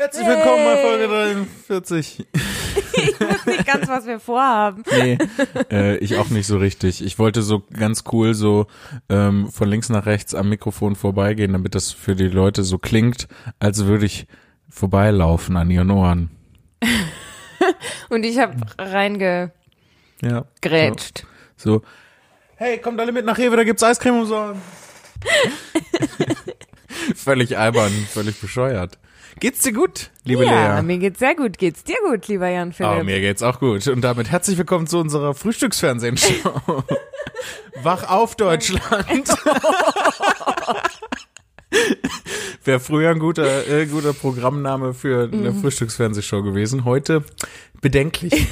Herzlich willkommen bei Folge 43. Ich weiß nicht ganz, was wir vorhaben. Nee, äh, ich auch nicht so richtig. Ich wollte so ganz cool so ähm, von links nach rechts am Mikrofon vorbeigehen, damit das für die Leute so klingt, als würde ich vorbeilaufen an ihren Ohren. Und ich habe reingegrätscht. Ja. So. so. Hey, kommt alle mit nach Rewe, da gibt's Eiscreme umsonst. völlig albern, völlig bescheuert. Geht's dir gut, liebe ja, Lea? mir geht's sehr gut. Geht's dir gut, lieber Jan Philipp? Oh, mir geht's auch gut. Und damit herzlich willkommen zu unserer Frühstücksfernsehshow. Wach auf, Deutschland. Wäre früher ein guter, äh, guter Programmname für eine mhm. Frühstücksfernsehshow gewesen. Heute bedenklich.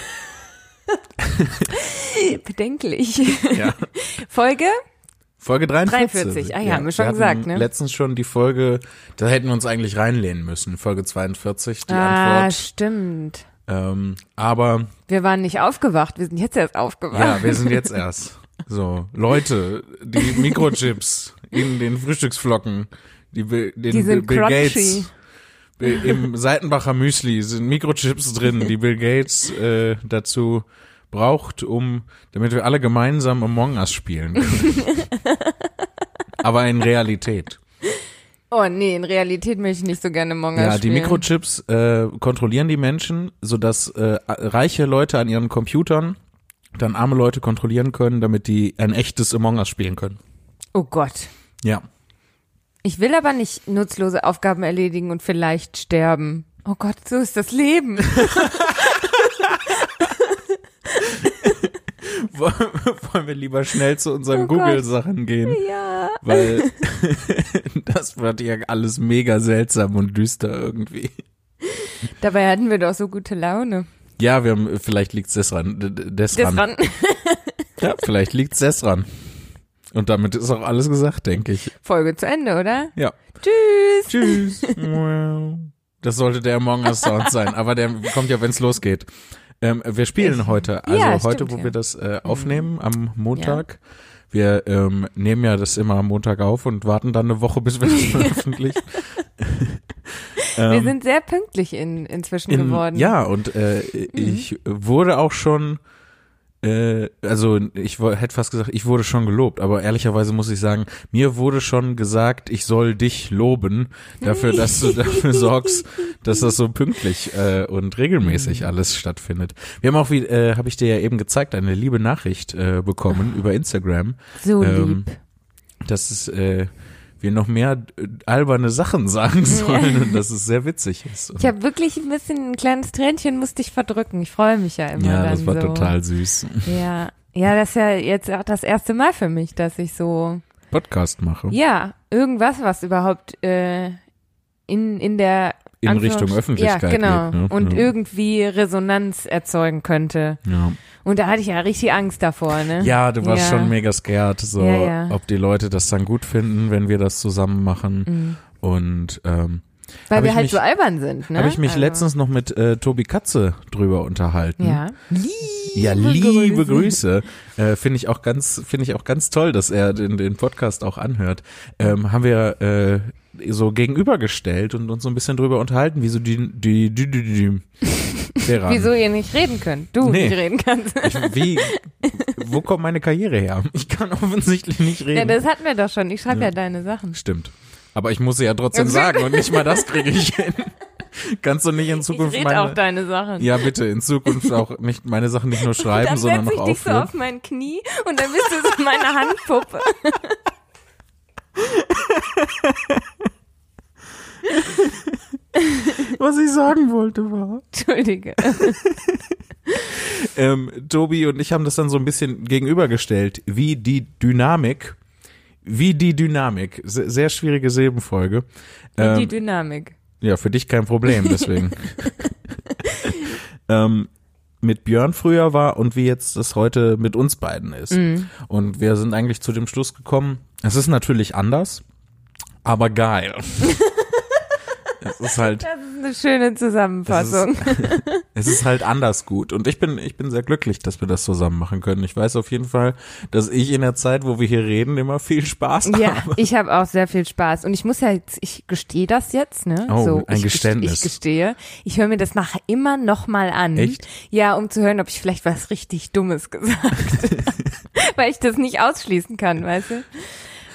bedenklich. Ja. Folge? Folge 43. 43, ah ja, ja haben wir schon wir gesagt, ne? Letztens schon die Folge, da hätten wir uns eigentlich reinlehnen müssen, Folge 42, die ah, Antwort. stimmt. Ähm, aber. Wir waren nicht aufgewacht, wir sind jetzt erst aufgewacht. Ja, wir sind jetzt erst. So, Leute, die Mikrochips in den Frühstücksflocken, die, den die sind Bill crunchy. Gates, im Seitenbacher Müsli sind Mikrochips drin, die Bill Gates äh, dazu braucht, um, damit wir alle gemeinsam Among Us spielen können. Aber in Realität. Oh nee, in Realität möchte ich nicht so gerne Among Us ja, spielen. die Mikrochips äh, kontrollieren die Menschen, sodass äh, reiche Leute an ihren Computern dann arme Leute kontrollieren können, damit die ein echtes Among Us spielen können. Oh Gott. Ja. Ich will aber nicht nutzlose Aufgaben erledigen und vielleicht sterben. Oh Gott, so ist das Leben. wollen wir lieber schnell zu unseren oh Google-Sachen gehen. Ja. Weil das wird ja alles mega seltsam und düster irgendwie. Dabei hatten wir doch so gute Laune. Ja, wir haben, vielleicht liegt's des ran. Des ran. ja, vielleicht liegt's des ran. Und damit ist auch alles gesagt, denke ich. Folge zu Ende, oder? Ja. Tschüss. Tschüss. Das sollte der Among Us Sound sein, aber der kommt ja, wenn's losgeht. Ähm, wir spielen heute, also ja, heute, stimmt, wo ja. wir das äh, aufnehmen, am Montag. Ja. Wir ähm, nehmen ja das immer am Montag auf und warten dann eine Woche, bis wir das veröffentlichen. wir ähm, sind sehr pünktlich in, inzwischen in, geworden. Ja, und äh, mhm. ich wurde auch schon äh, also ich hätte fast gesagt, ich wurde schon gelobt, aber ehrlicherweise muss ich sagen, mir wurde schon gesagt, ich soll dich loben dafür, dass du dafür sorgst, dass das so pünktlich äh, und regelmäßig alles stattfindet. Wir haben auch, wie äh, habe ich dir ja eben gezeigt, eine liebe Nachricht äh, bekommen über Instagram. So ähm, lieb. Das ist äh, wir noch mehr äh, alberne Sachen sagen sollen und dass es sehr witzig ist. Ich habe wirklich ein bisschen ein kleines Tränchen musste ich verdrücken. Ich freue mich ja immer. Ja, das war so. total süß. Ja, ja, das ist ja jetzt auch das erste Mal für mich, dass ich so Podcast mache. Ja, irgendwas, was überhaupt äh, in in der in Richtung Öffentlichkeit ja, genau. geht. Ne? Und ja. irgendwie Resonanz erzeugen könnte. Ja. Und da hatte ich ja richtig Angst davor, ne? Ja, du warst ja. schon mega scared, so ob die Leute das dann gut finden, wenn wir das zusammen machen. Mhm. Und ähm, weil wir halt mich, so albern sind, ne? Habe ich mich also. letztens noch mit äh, Tobi Katze drüber unterhalten. Ja. Liebe ja, liebe Grüße. Grüße. Äh, finde ich auch ganz, finde ich auch ganz toll, dass er den, den Podcast auch anhört. Ähm, haben wir äh, so gegenübergestellt und uns so ein bisschen drüber unterhalten, wie so die, die, die, die, die Wieso ihr nicht reden könnt? Du nee. nicht reden kannst. Ich, wie, wo kommt meine Karriere her? Ich kann offensichtlich nicht reden. Ja, das hatten wir doch schon. Ich schreibe ja. ja deine Sachen. Stimmt. Aber ich muss sie ja trotzdem sagen und nicht mal das kriege ich hin. Kannst du nicht in Zukunft ich meine auch deine Sachen. Ja, bitte in Zukunft auch nicht meine Sachen nicht nur schreiben, sondern noch aufführen. Dann setze ich dich so auf mein Knie und dann bist du so meine Handpuppe. Was ich sagen wollte war. Entschuldige. ähm, Tobi und ich haben das dann so ein bisschen gegenübergestellt, wie die Dynamik, wie die Dynamik, sehr, sehr schwierige Silbenfolge. Wie ähm, die Dynamik. Ja, für dich kein Problem, deswegen. ähm, mit Björn früher war und wie jetzt das heute mit uns beiden ist. Mhm. Und wir sind eigentlich zu dem Schluss gekommen, es ist natürlich anders, aber geil. es ist halt. Das ist eine schöne Zusammenfassung. Es ist, Es ist halt anders gut. Und ich bin, ich bin sehr glücklich, dass wir das zusammen machen können. Ich weiß auf jeden Fall, dass ich in der Zeit, wo wir hier reden, immer viel Spaß Ja, habe. ich habe auch sehr viel Spaß. Und ich muss ja jetzt, ich gestehe das jetzt, ne? Oh, so, ein ich, Geständnis. Ich gestehe. Ich höre mir das nachher immer noch mal an. Echt? Ja, um zu hören, ob ich vielleicht was richtig Dummes gesagt habe. Weil ich das nicht ausschließen kann, weißt du?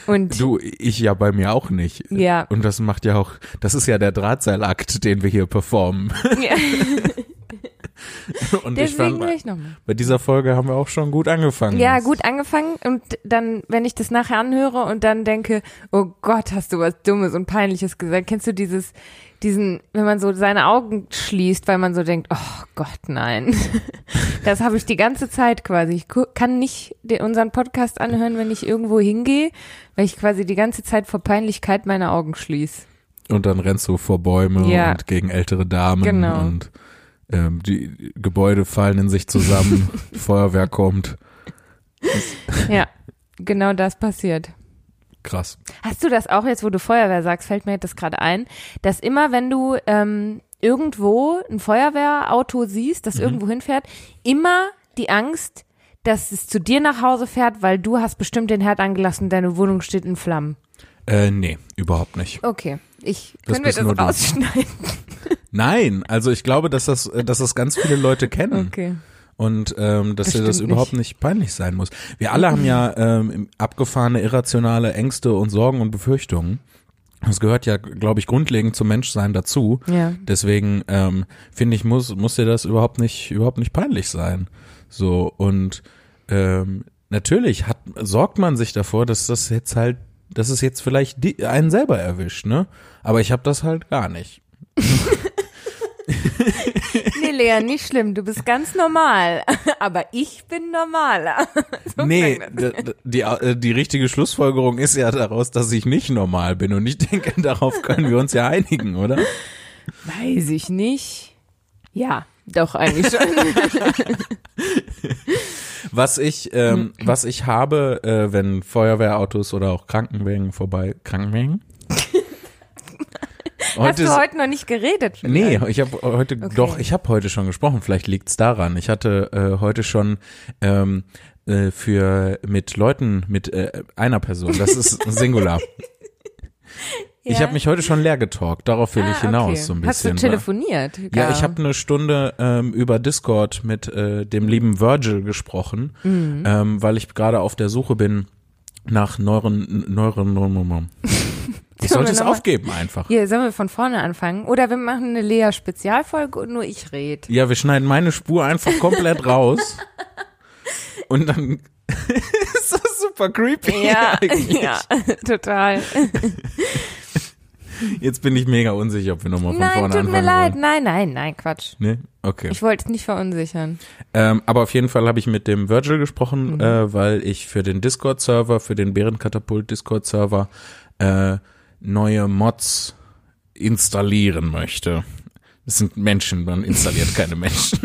Und Du, ich ja bei mir auch nicht. Ja. Und das macht ja auch, das ist ja der Drahtseilakt, den wir hier performen. ja, Und ich deswegen fand, will ich nochmal. bei dieser Folge haben wir auch schon gut angefangen. Ja, gut angefangen und dann, wenn ich das nachher anhöre und dann denke, oh Gott, hast du was Dummes und Peinliches gesagt. Kennst du dieses, diesen, wenn man so seine Augen schließt, weil man so denkt, oh Gott, nein. Das habe ich die ganze Zeit quasi. Ich kann nicht den, unseren Podcast anhören, wenn ich irgendwo hingehe, weil ich quasi die ganze Zeit vor Peinlichkeit meine Augen schließe. Und dann rennst du vor Bäume Ja. und gegen ältere Damen Genau. und ähm, die Gebäude fallen in sich zusammen, Feuerwehr kommt. Ja, genau das passiert. Krass. Hast du das auch jetzt, wo du Feuerwehr sagst, fällt mir das gerade ein, dass immer, wenn du ähm, irgendwo ein Feuerwehrauto siehst, das irgendwo hinfährt, immer die Angst, dass es zu dir nach Hause fährt, weil du hast bestimmt den Herd angelassen, deine Wohnung steht in Flammen. Äh, nee, überhaupt nicht. Okay, ich Das können wir das du. rausschneiden. Nein, also ich glaube, dass das, äh, dass das ganz viele Leute kennen. Okay. Und ähm, dass dir das überhaupt nicht. peinlich sein muss. Wir alle haben ja ähm, abgefahrene, irrationale Ängste und Sorgen und Befürchtungen. Das gehört ja, glaube ich, grundlegend zum Menschsein dazu. Ja. Deswegen ähm, finde ich, muss, muss dir das überhaupt nicht, überhaupt nicht peinlich sein. So, und ähm, natürlich hat, sorgt man sich davor, dass das jetzt halt, dass es jetzt vielleicht die, einen selber erwischt, ne? Aber ich habe das halt gar nicht. Nee, Lea, nicht schlimm, du bist ganz normal. Aber ich bin normaler. So Nee, die, äh, die richtige Schlussfolgerung ist ja daraus, dass ich nicht normal bin. Und ich denke, darauf können wir uns ja einigen, oder? Weiß ich nicht. Ja, doch eigentlich schon. Was ich, ähm, was ich habe, äh, wenn Feuerwehrautos oder auch Krankenwagen vorbei, Krankenwagen? Hast du heute noch nicht geredet? Nee, ich habe heute Okay. doch, ich habe heute schon gesprochen. Vielleicht liegt's daran. Ich hatte äh, heute schon ähm, äh, für mit Leuten mit äh, einer Person. Das ist Singular. Ich Ja? habe mich heute schon leer getalkt. Darauf will Ah, ich hinaus okay. so ein Hast bisschen. du telefoniert? ja, ich habe eine Stunde ähm, über Discord mit äh, dem lieben Virgil gesprochen, Mhm. ähm, weil ich gerade auf der Suche bin nach neueren neueren. neueren ich sollte es aufgeben einfach. Hier, sollen wir von vorne anfangen? Oder wir machen eine Lea-Spezialfolge und nur ich rede. Ja, wir schneiden meine Spur einfach komplett raus. Und dann ist das super creepy. Ja, eigentlich. ja, total. Jetzt bin ich mega unsicher, ob wir nochmal von Nein, vorne tut anfangen mir leid. wollen. Nein, nein, nein, Quatsch. Nee? Okay. Ich wollte es nicht verunsichern. Ähm, aber auf jeden Fall habe ich mit dem Virgil gesprochen, Mhm. äh, weil ich für den Discord-Server, für den Bärenkatapult Discord-Server äh, neue Mods installieren möchte. Das sind Menschen, man installiert keine Menschen.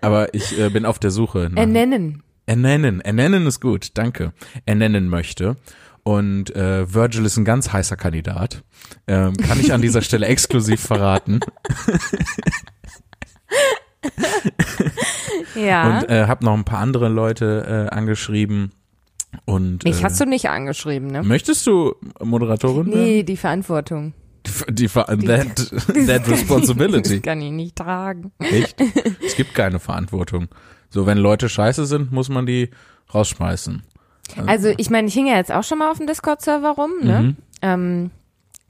aber ich äh, bin auf der Suche nach Ernennen. Ernennen. Ernennen ist gut, danke. Ernennen möchte. Und äh, Virgil ist ein ganz heißer Kandidat. Ähm, kann ich an dieser Stelle exklusiv verraten. Ja. Und äh, habe noch ein paar andere Leute äh, angeschrieben. Und Mich äh, hast du nicht angeschrieben, ne? möchtest du Moderatorin werden? Nee, die Verantwortung. Die, die, Ver- that, that responsibility. Das kann ich nicht tragen. Echt? Es gibt keine Verantwortung. So, wenn Leute scheiße sind, muss man die rausschmeißen. Also ich meine, ich hing ja jetzt auch schon mal auf dem Discord-Server rum, ne? Mhm. Ähm,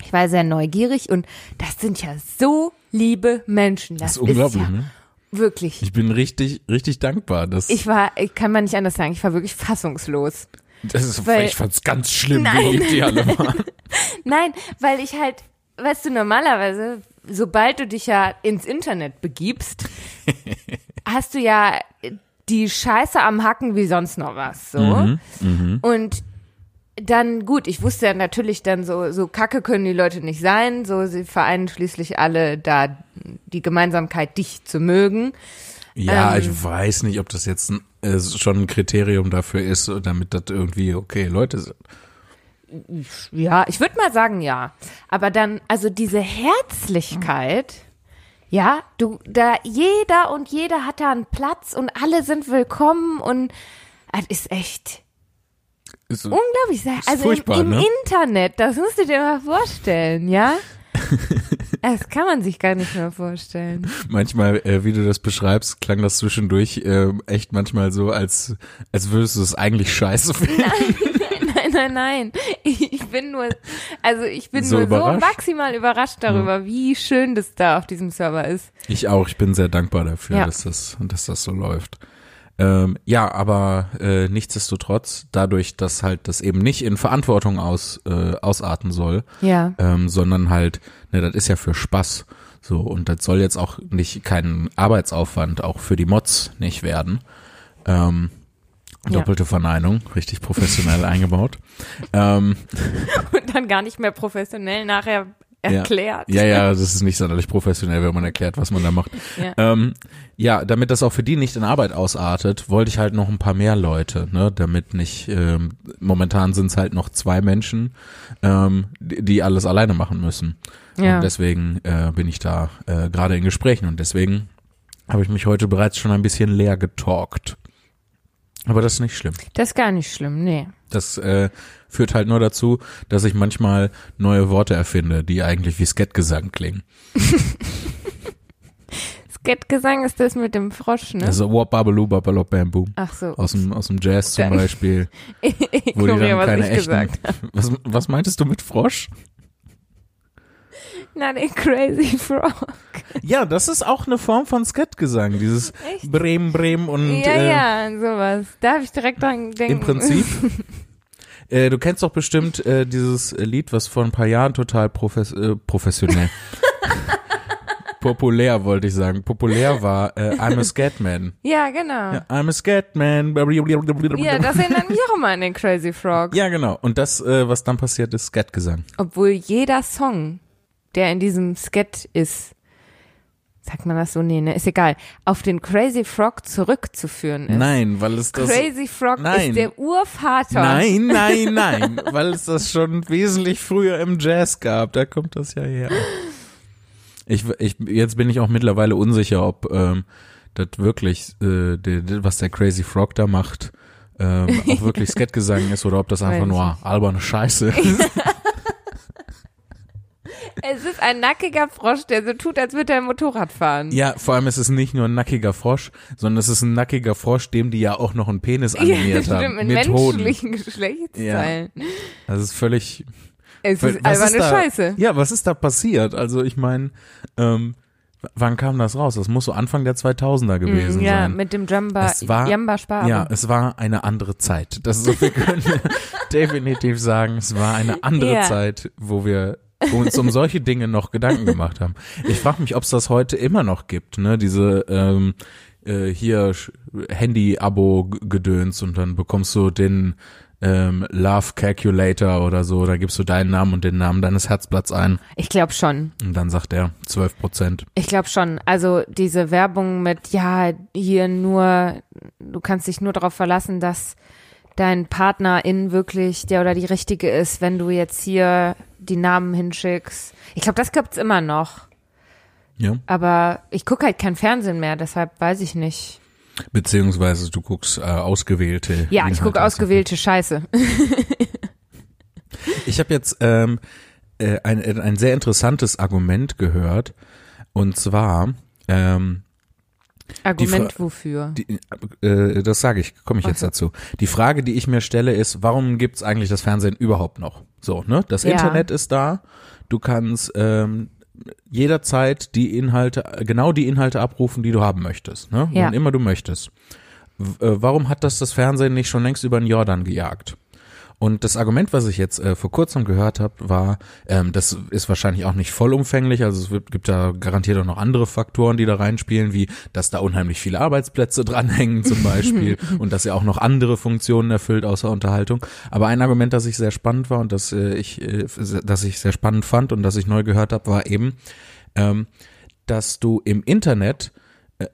ich war sehr neugierig und das sind ja so liebe Menschen. Das, Das ist unglaublich, ja ne? Wirklich. Ich bin richtig, richtig dankbar. Dass, Ich war, ich kann man nicht anders sagen, ich war wirklich fassungslos. das ist, weil- ich fand's ganz schlimm, Nein. wie lieb die alle waren. Nein, weil ich halt, weißt du, normalerweise, sobald du dich ja ins Internet begibst, hast du ja die Scheiße am Hacken wie sonst noch was, so. Mhm, Und dann, gut, ich wusste ja natürlich dann so, so kacke können die Leute nicht sein, so, sie vereinen schließlich alle da die Gemeinsamkeit, dich zu mögen. Ja, Ähm. ich weiß nicht, ob das jetzt ein, äh, schon ein Kriterium dafür ist, damit das irgendwie okay Leute sind. Ja, ich würde mal sagen, ja. Aber dann, also diese Herzlichkeit, Ja, du, da jeder und jeder hat da einen Platz und alle sind willkommen und das ist echt Ist unglaublich. Ist Also im, im ne? Internet, das musst du dir mal vorstellen, ja? Das kann man sich gar nicht mehr vorstellen. Manchmal, äh, wie du das beschreibst, klang das zwischendurch äh, echt manchmal so, als, als würdest du es eigentlich scheiße finden. Nein, nein, nein. Ich, ich bin nur, also ich bin So nur überrascht? so maximal überrascht darüber, wie schön das da auf diesem Server ist. Ich auch, ich bin sehr dankbar dafür, Ja. dass, das, dass das so läuft. Ähm, ja, aber äh, nichtsdestotrotz, dadurch, dass halt das eben nicht in Verantwortung aus, äh, ausarten soll, Ja. ähm, sondern halt, ne, das ist ja für Spaß. So, und das soll jetzt auch nicht kein Arbeitsaufwand auch für die Mods nicht werden. Ähm, Ja. doppelte Verneinung, richtig professionell eingebaut. Ähm, Und dann gar nicht mehr professionell nachher erklärt. Ja, ja, das ist nicht sonderlich professionell, wenn man erklärt, was man da macht. Ja. Ähm, ja, damit das auch für die nicht in Arbeit ausartet, wollte ich halt noch ein paar mehr Leute, ne, damit nicht, ähm, momentan sind es halt noch zwei Menschen, ähm, die, die alles alleine machen müssen. Ja. Und deswegen äh, bin ich da äh, gerade in Gesprächen und deswegen habe ich mich heute bereits schon ein bisschen leer getalkt. Aber das ist nicht schlimm. Das ist gar nicht schlimm, nee. Das äh, führt halt nur dazu, dass ich manchmal neue Worte erfinde, die eigentlich wie Skettgesang klingen. Skettgesang ist das mit dem Frosch, ne? Also Wop Babaloo Babalop Bam Boom. Ach so. Aus dem, aus dem Jazz zum Beispiel. Wo die dann was keine ich echten. Was, was meintest du mit Frosch? Na, den Crazy Frog. Ja, das ist auch eine Form von Skettgesang. Dieses Echt? Bremen, Bremen und ja, äh, ja, sowas. Da habe ich direkt dran gedacht. im Prinzip. äh, du kennst doch bestimmt äh, dieses Lied, was vor ein paar Jahren total profes äh, professionell. populär wollte ich sagen. Populär war äh, I'm a Scatman. Ja, genau. Ja, I'm a Scatman. Ja, das erinnert mich auch immer an den Crazy Frog. Ja, genau. Und das, äh, was dann passiert, ist Skatgesang. Obwohl jeder Song, der in diesem Sket ist, sagt man das so? Nee, ne, ist egal, auf den Crazy Frog zurückzuführen ist. Nein, weil es das. Crazy Frog Nein. ist der Urvater. Nein, nein, nein, weil es das schon wesentlich früher im Jazz gab. Da kommt das ja her. Ich, ich, jetzt bin ich auch mittlerweile unsicher, ob ähm, das wirklich, äh, de, was der Crazy Frog da macht, ähm, auch wirklich Skatgesang ist oder ob das einfach nur alberne Scheiße ist. Es ist ein nackiger Frosch, der so tut, als würde er ein Motorrad fahren. Ja, vor allem ist es nicht nur ein nackiger Frosch, sondern es ist ein nackiger Frosch, dem die ja auch noch einen Penis animiert stimmt, haben. Mit Hoden. menschlichen Geschlechtsteilen. Das ist völlig, Es ist alberne da, Scheiße. Ja, was ist da passiert? Also ich meine, ähm, wann kam das raus? Das muss so Anfang der 2000er gewesen Mm, ja, sein. mit dem Jamba, Es war- Jamba Spar. Ja, es war eine andere Zeit. Das so viel können wir definitiv sagen. Es war eine andere Ja. Zeit, wo wir uns um solche Dinge noch Gedanken gemacht haben. Ich frage mich, ob es das heute immer noch gibt, ne? Diese ähm, äh, hier Handy-Abo-Gedöns und dann bekommst du den ähm, Love Calculator oder so, da gibst du deinen Namen und den Namen deines Herzblatts ein Ich glaube schon. und dann sagt er 12 Prozent. Ich glaube schon. Also diese Werbung mit, ja, hier nur, du kannst dich nur darauf verlassen, dass dein Partnerin wirklich der oder die richtige ist, wenn du jetzt hier die Namen hinschickst. Ich glaube, das gibt's immer noch. Ja. Aber ich gucke halt kein Fernsehen mehr, deshalb weiß ich nicht. Beziehungsweise du guckst äh, ausgewählte. Ja, ich gucke ausgewählte Scheiße. Ich habe jetzt ähm, äh, ein, ein sehr interessantes Argument gehört. Und zwar, ähm, Argument wofür? die, äh, das sage ich, komme ich jetzt Ach dazu. Die Frage, die ich mir stelle, ist, warum gibt's eigentlich das Fernsehen überhaupt noch? So, ne? Das Ja. Internet ist da. Du kannst ähm, jederzeit die Inhalte, genau die Inhalte abrufen, die du haben möchtest, ne? Ja. Wann immer du möchtest. W äh, warum hat das das Fernsehen nicht schon längst über den Jordan gejagt? Und das Argument, was ich jetzt äh, vor kurzem gehört habe, war, ähm, das ist wahrscheinlich auch nicht vollumfänglich, also es wird, gibt da garantiert auch noch andere Faktoren, die da reinspielen, wie dass da unheimlich viele Arbeitsplätze dranhängen zum Beispiel und dass er auch noch andere Funktionen erfüllt außer Unterhaltung. Aber ein Argument, das ich sehr spannend war und das äh, ich, äh, das ich sehr spannend fand und das ich neu gehört habe, war eben, ähm, dass du im Internet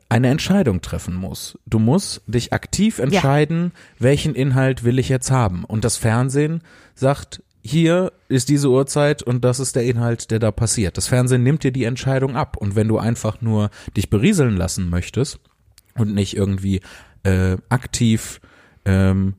eine Entscheidung treffen musst. Du musst dich aktiv entscheiden, welchen Inhalt will ich jetzt haben. Und das Fernsehen sagt, hier ist diese Uhrzeit und das ist der Inhalt, der da passiert. Das Fernsehen nimmt dir die Entscheidung ab. Und wenn du einfach nur dich berieseln lassen möchtest und nicht irgendwie äh, aktiv ähm,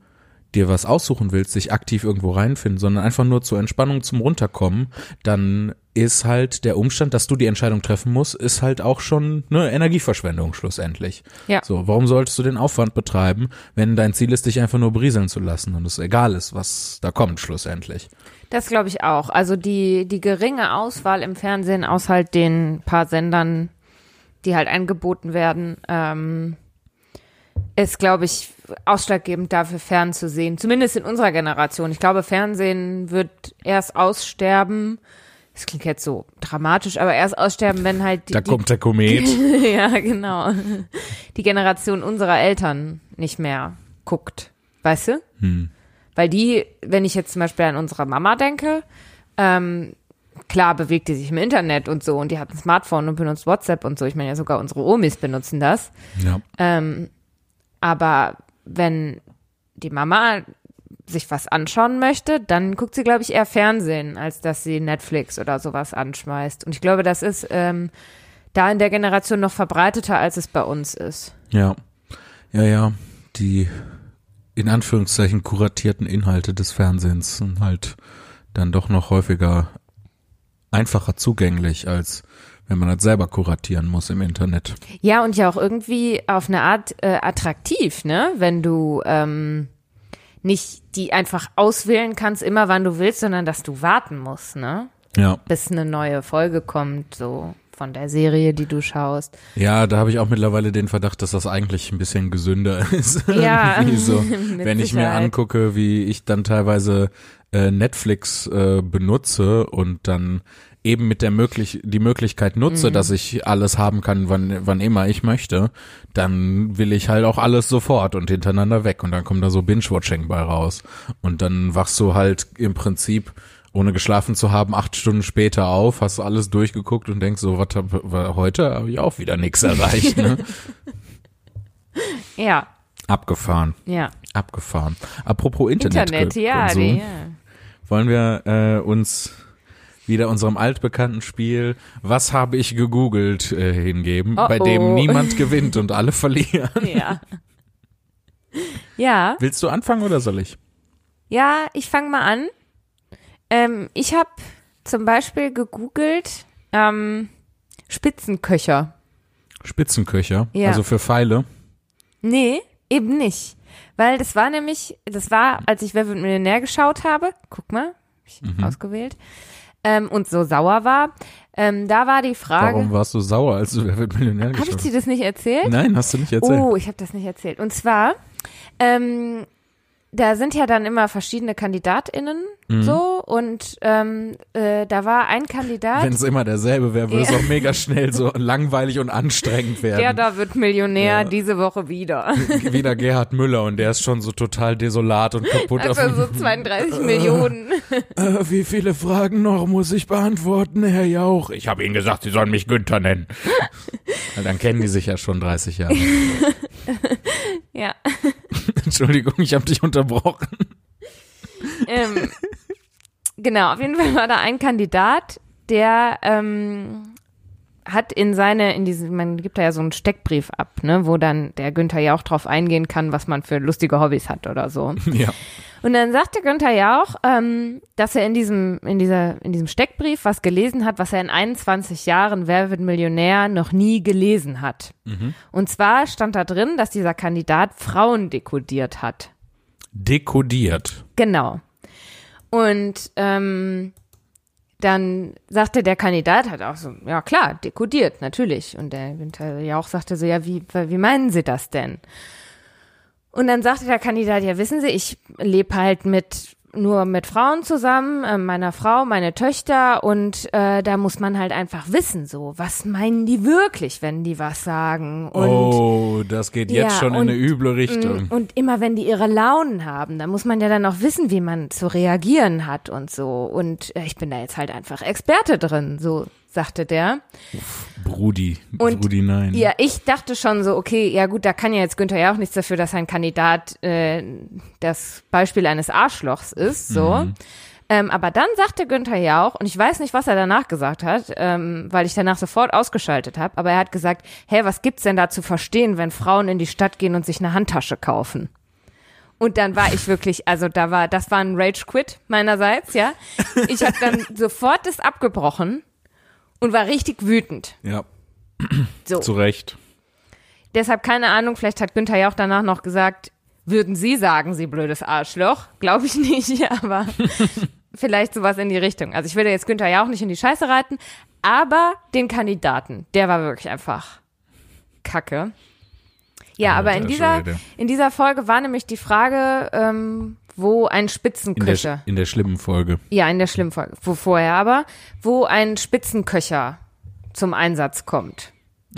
dir was aussuchen willst, sich aktiv irgendwo reinfinden, sondern einfach nur zur Entspannung, zum Runterkommen, dann ist halt der Umstand, dass du die Entscheidung treffen musst, ist halt auch schon eine Energieverschwendung schlussendlich. Ja. So, warum solltest du den Aufwand betreiben, wenn dein Ziel ist, dich einfach nur berieseln zu lassen und es egal ist, was da kommt schlussendlich? Das glaube ich auch. Also die, die geringe Auswahl im Fernsehen aus halt den paar Sendern, die halt angeboten werden, ähm, ist, glaube ich, ausschlaggebend dafür, fernzusehen. Zumindest in unserer Generation. Ich glaube, Fernsehen wird erst aussterben. Das klingt jetzt so dramatisch, aber erst aussterben, wenn halt die, Da kommt der Komet. die ja genau die Generation unserer Eltern nicht mehr guckt, weißt du? Hm. Weil die, wenn ich jetzt zum Beispiel an unsere Mama denke, ähm, klar bewegt die sich im Internet und so und die hat ein Smartphone und benutzt WhatsApp und so. Ich meine ja sogar unsere Omis benutzen das. Ja. Ähm, aber wenn die Mama sich was anschauen möchte, dann guckt sie, glaube ich, eher Fernsehen, als dass sie Netflix oder sowas anschmeißt. Und ich glaube, das ist ähm, da in der Generation noch verbreiteter, als es bei uns ist. Ja. Ja, ja. Die in Anführungszeichen kuratierten Inhalte des Fernsehens sind halt dann doch noch häufiger einfacher zugänglich, als wenn man das selber kuratieren muss im Internet. Ja, und ja auch irgendwie auf eine Art äh, attraktiv, ne? Wenn du ähm, nicht die einfach auswählen kannst, immer wann du willst, sondern dass du warten musst, ne? Ja. Bis eine neue Folge kommt, so von der Serie, die du schaust. Ja, da habe ich auch mittlerweile den Verdacht, dass das eigentlich ein bisschen gesünder ist. Ja, so. Wenn ich mir angucke, wie ich dann teilweise äh, Netflix äh, benutze und dann eben mit der möglich die Möglichkeit nutze, Mhm. dass ich alles haben kann, wann wann immer ich möchte, dann will ich halt auch alles sofort und hintereinander weg und dann kommt da so Binge-Watching bei raus und dann wachst du halt im Prinzip ohne geschlafen zu haben, acht Stunden später auf, hast du alles durchgeguckt und denkst so, was hab, heute habe ich auch wieder nichts erreicht. Ne? Ja, Abgefahren, ja. abgefahren. Apropos Internet, Internet, ja, die, ja. wollen wir äh, uns wieder unserem altbekannten Spiel Was habe ich gegoogelt äh, hingeben, Oh, bei dem oh. niemand gewinnt und alle verlieren. Ja. Ja, Willst du anfangen oder soll ich? ja, ich fange mal an. Ähm, ich habe zum Beispiel gegoogelt ähm, Spitzenköcher. Spitzenköcher, Ja. also für Pfeile. Nee, eben nicht. Weil das war nämlich, das war, als ich Wer wird Millionär geschaut habe, guck mal, ich Mhm. ausgewählt, ähm, und so sauer war, ähm, da war die Frage, Warum warst du sauer, als du Wer wird Millionär habe ich geschaut dir das nicht erzählt? Nein, hast du nicht erzählt. Oh, ich habe das nicht erzählt. Und zwar, ähm, da sind ja dann immer verschiedene KandidatInnen Mhm. so und ähm, äh, da war ein Kandidat, Wenn es immer derselbe wäre, würde es auch mega schnell so langweilig und anstrengend der werden. da wird Millionär Ja. diese Woche wieder. Wieder Gerhard Müller und der ist schon so total desolat und kaputt. Also auf so 32 Millionen. äh, wie viele Fragen noch muss ich beantworten, Herr Jauch? Ich habe Ihnen gesagt, Sie sollen mich Günther nennen. Dann kennen die sich ja schon 30 Jahre. ja. Entschuldigung, ich habe dich unterbrochen. Ähm, genau, auf jeden Fall war da ein Kandidat, der ähm, hat in seine, in diese, man gibt da ja so einen Steckbrief ab, ne, wo dann der Günther Jauch drauf eingehen kann, was man für lustige Hobbys hat oder so. Ja. Und dann sagte Günther Jauch, ähm, dass er in diesem, in dieser, in diesem Steckbrief was gelesen hat, was er in 21 Jahren Wer wird Millionär noch nie gelesen hat. Und zwar stand da drin, dass dieser Kandidat Frauen dekodiert hat. Dekodiert. Genau. Und ähm, dann sagte der Kandidat hat auch so, ja klar, dekodiert, natürlich. Und der Günther Jauch sagte so, ja, wie, wie meinen Sie das denn? Und dann sagte der Kandidat, ja, wissen Sie, ich lebe halt mit nur mit Frauen zusammen, äh, meiner Frau, meine Töchter und äh, da muss man halt einfach wissen, so, was meinen die wirklich, wenn die was sagen? Und oh, das geht jetzt Ja, schon in und- eine üble Richtung. Mm, Und immer wenn die ihre Launen haben, dann muss man ja dann auch wissen, wie man zu reagieren hat und so. Und äh, ich bin da jetzt halt einfach Experte drin, so sagte der. Brudi. Und- Brudi, nein. Ja, ich dachte schon so, okay, ja gut, da kann ja jetzt Günther ja auch nichts dafür, dass ein Kandidat äh, das Beispiel eines Arschlochs ist, so. Ähm, aber dann sagte Günther Jauch, und ich weiß nicht, was er danach gesagt hat, ähm, weil ich danach sofort ausgeschaltet habe, aber er hat gesagt, hä, was gibt's denn da zu verstehen, wenn Frauen in die Stadt gehen und sich eine Handtasche kaufen? Und dann war ich wirklich, also da war, das war ein Rage Quit meinerseits, ja. Ich habe dann sofort das abgebrochen und war richtig wütend. Ja, So. zu Recht. Deshalb keine Ahnung, vielleicht hat Günther ja auch danach noch gesagt, würden Sie sagen, Sie blödes Arschloch? Glaube ich nicht, aber vielleicht sowas in die Richtung. Also ich will jetzt Günther ja auch nicht in die Scheiße reiten, aber den Kandidaten, der war wirklich einfach Kacke. Ja, aber in dieser, in dieser Folge war nämlich die Frage, ähm, wo ein In Spitzenköcher, der, in der schlimmen Folge. ja, in der schlimmen Folge, wo vorher aber, wo ein Spitzenköcher zum Einsatz kommt.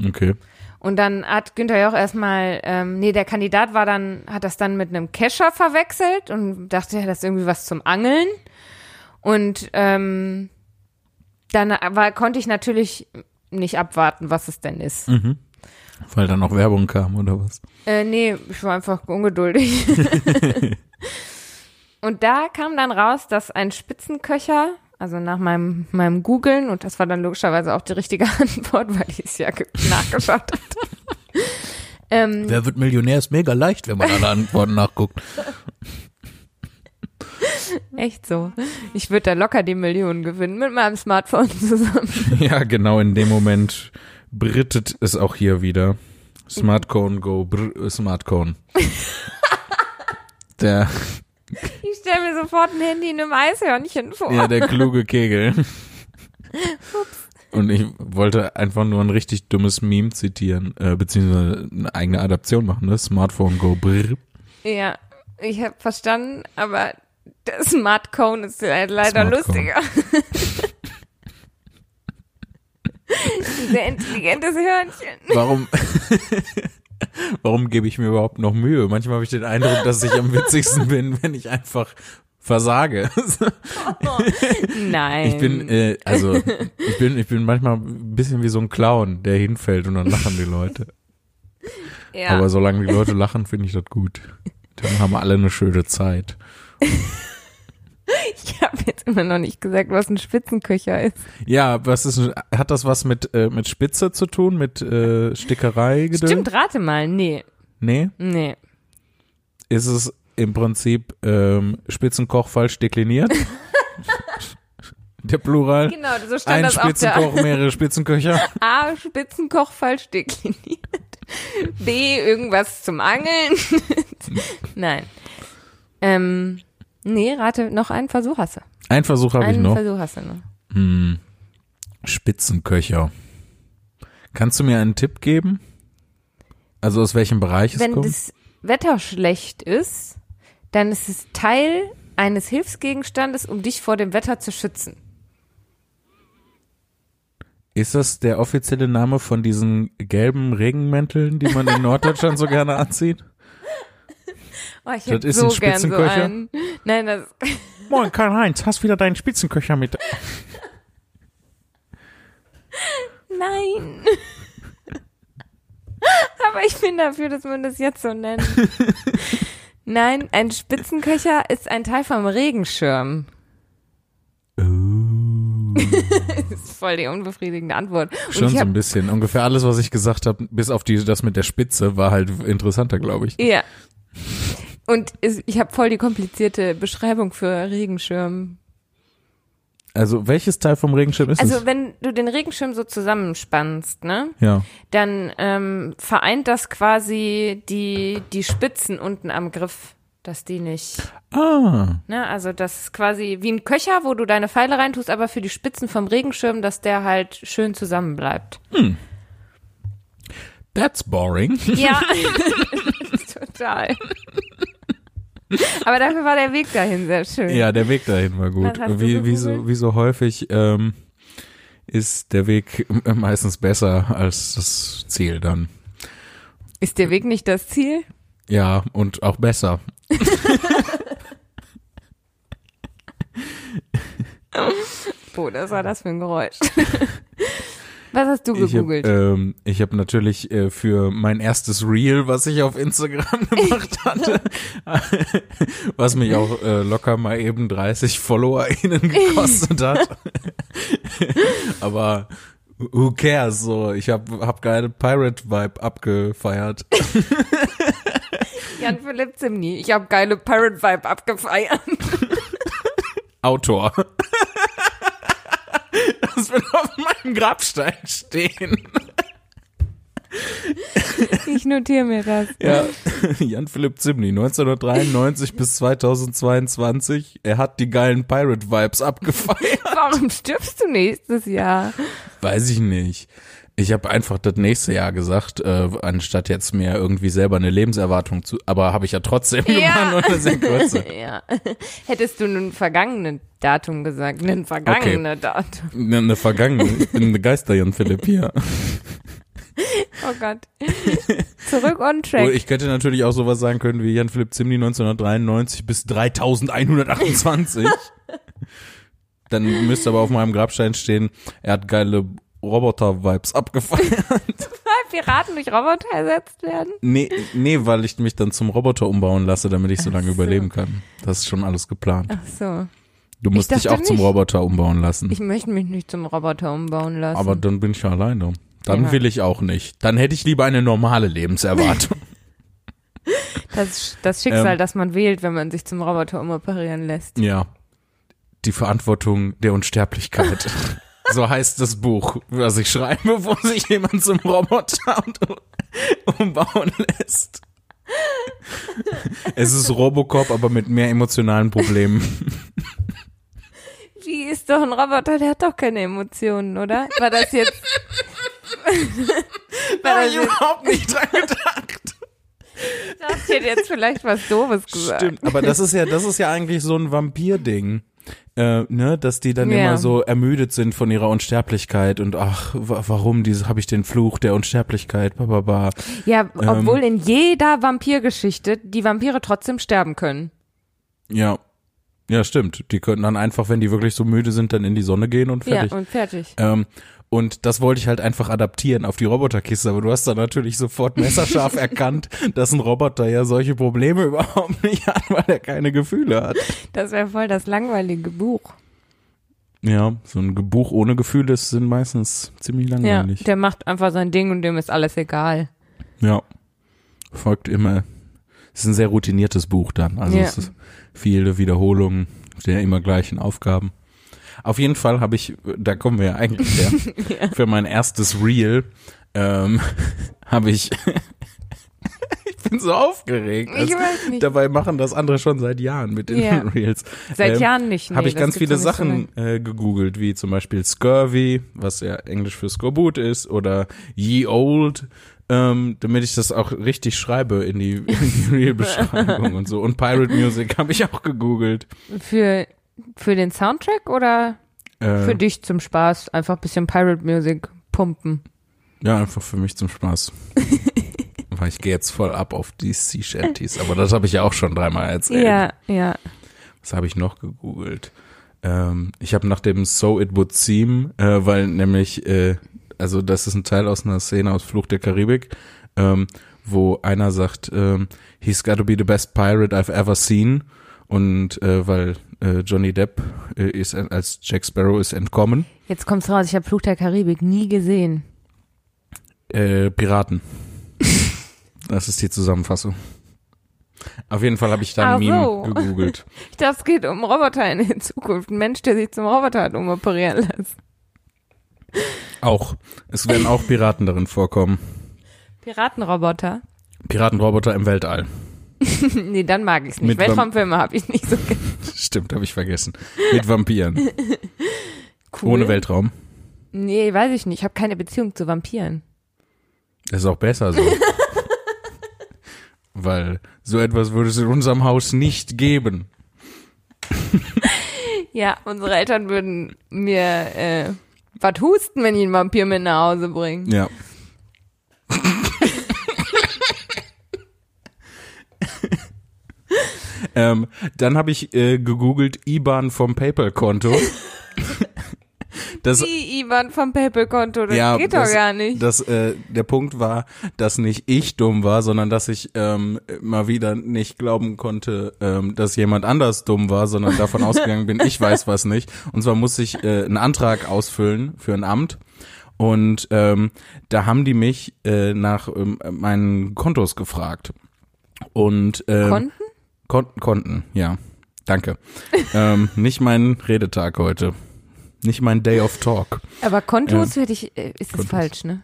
Okay. Und dann hat Günther Joch erstmal, ähm, nee, der Kandidat war dann, hat das dann mit einem Kescher verwechselt und dachte, ja, das ist irgendwie was zum Angeln. Und ähm, dann war, konnte ich natürlich nicht abwarten, was es denn ist. Weil dann noch Werbung kam, oder was? Äh, nee, ich war einfach ungeduldig. und da kam dann raus, dass ein Spitzenköcher, also nach meinem, meinem Googlen, und das war dann logischerweise auch die richtige Antwort, weil ich es ja ge- nachgeschaut hatte. ähm, Wer wird Millionär ist mega leicht, wenn man alle Antworten nachguckt. Echt so. Ich würde da locker die Millionen gewinnen mit meinem Smartphone zusammen. ja, genau in dem Moment brittet es auch hier wieder. Smartcone go, brr, Smartcone. Der, Ich stelle mir sofort ein Handy in einem Eishörnchen vor. ja, der kluge Kegel. Und ich wollte einfach nur ein richtig dummes Meme zitieren, äh, beziehungsweise eine eigene Adaption machen, ne? Smartphone go brr. Ja, ich habe verstanden, aber der Smartcone ist le- leider Smartcone. lustiger. Sehr intelligentes Hörnchen. Warum, warum gebe ich mir überhaupt noch Mühe? Manchmal habe ich den Eindruck, dass ich am witzigsten bin, wenn ich einfach versage. Nein. Ich bin, äh, also, ich bin, ich bin manchmal ein bisschen wie so ein Clown, der hinfällt und dann lachen die Leute. ja. Aber solange die Leute lachen, finde ich das gut. Dann haben alle eine schöne Zeit. ich habe jetzt immer noch nicht gesagt, was ein Spitzenköcher ist. Ja, was ist, hat das was mit, äh, mit Spitze zu tun, mit äh, Stickerei gedöns? Stimmt, rate mal. Nee, Nee, nee. ist es im Prinzip ähm, Spitzenkoch falsch dekliniert? der Plural? Genau, so stand Ein das auf der Spitzenkoch, mehrere Spitzenköcher. A, Spitzenkoch falsch dekliniert. B, irgendwas zum Angeln. Nein. Ähm, nee, rate, noch einen Versuch hast du. Ein Versuch habe ich einen noch. Versuch hast du noch. Hm. Spitzenköcher. Kannst du mir einen Tipp geben? Also aus welchem Bereich es Wenn kommt? das Wetter schlecht ist, dann ist es Teil eines Hilfsgegenstandes, um dich vor dem Wetter zu schützen. Ist das der offizielle Name von diesen gelben Regenmänteln, die man in Norddeutschland so gerne anzieht? Oh, ich Das hätte ist so ein gern so einen. Nein, das, Moin Karl-Heinz, hast wieder deinen Spitzenköcher mit. nein. Aber ich bin dafür, dass man das jetzt so nennt. Nein, ein Spitzenköcher ist ein Teil vom Regenschirm. Das ist voll die unbefriedigende Antwort. Und Schon so ein bisschen. Ungefähr alles, was ich gesagt habe, bis auf die, das mit der Spitze, war halt interessanter, glaube ich. Ja. Und ich habe voll die komplizierte Beschreibung für Regenschirm. Also welches Teil vom Regenschirm ist Also es? wenn du den Regenschirm so zusammenspannst, ne, Ja. dann ähm, vereint das quasi die die Spitzen unten am Griff, dass die nicht, Ah, ne, also das ist quasi wie ein Köcher, wo du deine Pfeile reintust, aber für die Spitzen vom Regenschirm, dass der halt schön zusammenbleibt. that's boring. Ja, total. Aber dafür war der Weg dahin sehr schön. Ja, der Weg dahin war gut. Wie, wie, so, wie so häufig ähm, ist der Weg meistens besser als das Ziel dann. Ist der Weg nicht das Ziel? Ja, und auch besser. Oh, das war das für ein Geräusch. Was hast du Ich habe gegoogelt? ähm, ich hab natürlich äh, für mein erstes Reel, was ich auf Instagram gemacht hatte, was mich auch äh, locker mal eben 30 FollowerInnen gekostet hat. Aber who cares? So, ich habe hab geile Pirate-Vibe abgefeiert. Jan Philipp Zimni. Ich habe geile Pirate Vibe abgefeiert. Autor. Das wird auf meinem Grabstein stehen. Ich notiere mir das. Ja, Jan Philipp Zimny, 1993 bis 2022. Er hat die geilen Pirate Vibes abgefeiert. Warum stirbst du nächstes Jahr? Weiß ich nicht. Ich habe einfach das nächste Jahr gesagt, äh, anstatt jetzt mir irgendwie selber eine Lebenserwartung zu, aber habe ich ja trotzdem gemacht und sehr kurze. ja. Hättest du ein vergangenes Datum gesagt, ein vergangenes Datum. Eine, eine vergangene. Ich bin eine Geister Jan Philipp hier. Oh Gott. Zurück on Oh, track. ich hätte natürlich auch sowas sagen können wie Jan Philipp Zimny 1993 bis 3128. Dann müsste aber auf meinem Grabstein stehen, er hat geile Roboter-Vibes abgefeiert. Piraten durch Roboter ersetzt werden? Nee, nee, weil ich mich dann zum Roboter umbauen lasse, damit ich so lange so. überleben kann. Das ist schon alles geplant. Ach so. Du musst dich auch zum nicht. Roboter umbauen lassen. Ich möchte mich nicht zum Roboter umbauen lassen. Aber dann bin ich ja alleine. Dann Ja. will ich auch nicht. Dann hätte ich lieber eine normale Lebenserwartung. das, das Schicksal, Ähm. das man wählt, wenn man sich zum Roboter umoperieren lässt. ja. Die Verantwortung der Unsterblichkeit. So heißt das Buch, was ich schreibe, wo sich jemand zum Roboter umbauen lässt. Es ist Robocop, aber mit mehr emotionalen Problemen. Wie ist doch ein Roboter, der hat doch keine Emotionen, oder? War das jetzt. War das ich jetzt überhaupt nicht dran gedacht. ich hätte jetzt vielleicht was Doofes gesagt. Stimmt, aber das ist ja, das ist ja eigentlich so ein Vampir-Ding. Äh, ne, dass die dann Ja. immer so ermüdet sind von ihrer Unsterblichkeit und ach, wa warum diese habe ich den Fluch der Unsterblichkeit, ba, ba, ba. Ja, Ähm. obwohl in jeder Vampirgeschichte die Vampire trotzdem sterben können. Ja. Ja, stimmt. Die könnten dann einfach, wenn die wirklich so müde sind, dann in die Sonne gehen und fertig. Ja, und fertig. Ähm, und das wollte ich halt einfach adaptieren auf die Roboterkiste, aber du hast dann natürlich sofort messerscharf erkannt, dass ein Roboter ja solche Probleme überhaupt nicht hat, weil er keine Gefühle hat. Das wäre voll das langweilige Buch. Ja, so ein Buch ohne Gefühle sind meistens ziemlich Ja, langweilig. der macht einfach sein Ding und dem ist alles egal. Ja. Folgt immer. Es ist ein sehr routiniertes Buch dann. Also Ja. es ist viele Wiederholungen der immer gleichen Aufgaben. Auf jeden Fall habe ich, da kommen wir ja eigentlich her, für mein erstes Reel ähm, habe ich, ich bin so aufgeregt. Ich Also, weiß nicht. dabei machen das andere schon seit Jahren mit den Ja. Reels. Seit Ähm, Jahren nicht. Nee, habe ich ganz viele nicht so. Sachen äh, gegoogelt, wie zum Beispiel Scurvy, was ja Englisch für Skorbut ist, oder Ye Old, ähm, damit ich das auch richtig schreibe in die, in die Real-Beschreibung und so. Und Pirate Music habe ich auch gegoogelt. Für, für den Soundtrack oder Äh, für dich zum Spaß? Einfach ein bisschen Pirate Music pumpen. ja, einfach für mich zum Spaß. Weil ich gehe jetzt voll ab auf die Sea Shanties, aber das habe ich ja auch schon dreimal erzählt. Ja, ja. Was habe ich noch gegoogelt? Ähm, ich habe nach dem So It Would Seem, äh, weil nämlich, äh, also das ist ein Teil aus einer Szene aus Fluch der Karibik, ähm, wo einer sagt, ähm, he's got to be the best pirate I've ever seen. Und äh, weil äh, Johnny Depp äh, ist als Jack Sparrow ist entkommen, Jetzt kommt's raus, ich habe Fluch der Karibik nie gesehen. äh, Piraten. das ist die Zusammenfassung. Auf jeden Fall habe ich da Ach Meme so. gegoogelt. Ich dachte, es geht um Roboter in der Zukunft. Ein Mensch, der sich zum Roboter hat umoperieren lassen. Auch. Es werden auch Piraten darin vorkommen. Piratenroboter? Piratenroboter im Weltall. nee, dann mag ich's nicht. Mit Vamp- Weltraumfilme habe ich nicht so gerne. Stimmt, habe ich vergessen. Mit Vampiren. cool. Ohne Weltraum. Nee, weiß ich nicht. Ich habe keine Beziehung zu Vampiren. Das ist auch besser so. Weil so etwas würde es in unserem Haus nicht geben. Ja, unsere Eltern würden mir äh, was husten, wenn ich einen Vampir mit nach Hause bringe. Ja. Ähm, dann habe ich äh, gegoogelt IBAN vom PayPal-Konto. Das, Die IBAN vom PayPal-Konto, das ja, geht das, doch gar nicht. Das, äh, der Punkt war, dass nicht ich dumm war, sondern dass ich ähm, mal wieder nicht glauben konnte, ähm, dass jemand anders dumm war, sondern davon ausgegangen bin, ich weiß was nicht. Und zwar muss ich äh, einen Antrag ausfüllen für ein Amt. Und ähm, da haben die mich äh, nach ähm, meinen Kontos gefragt. Und ähm, Konten? Kon Konten, ja. Danke. ähm, nicht mein Redetag heute. Nicht mein Day of Talk. Aber Kontos hätte ich, äh, ist das falsch, ne?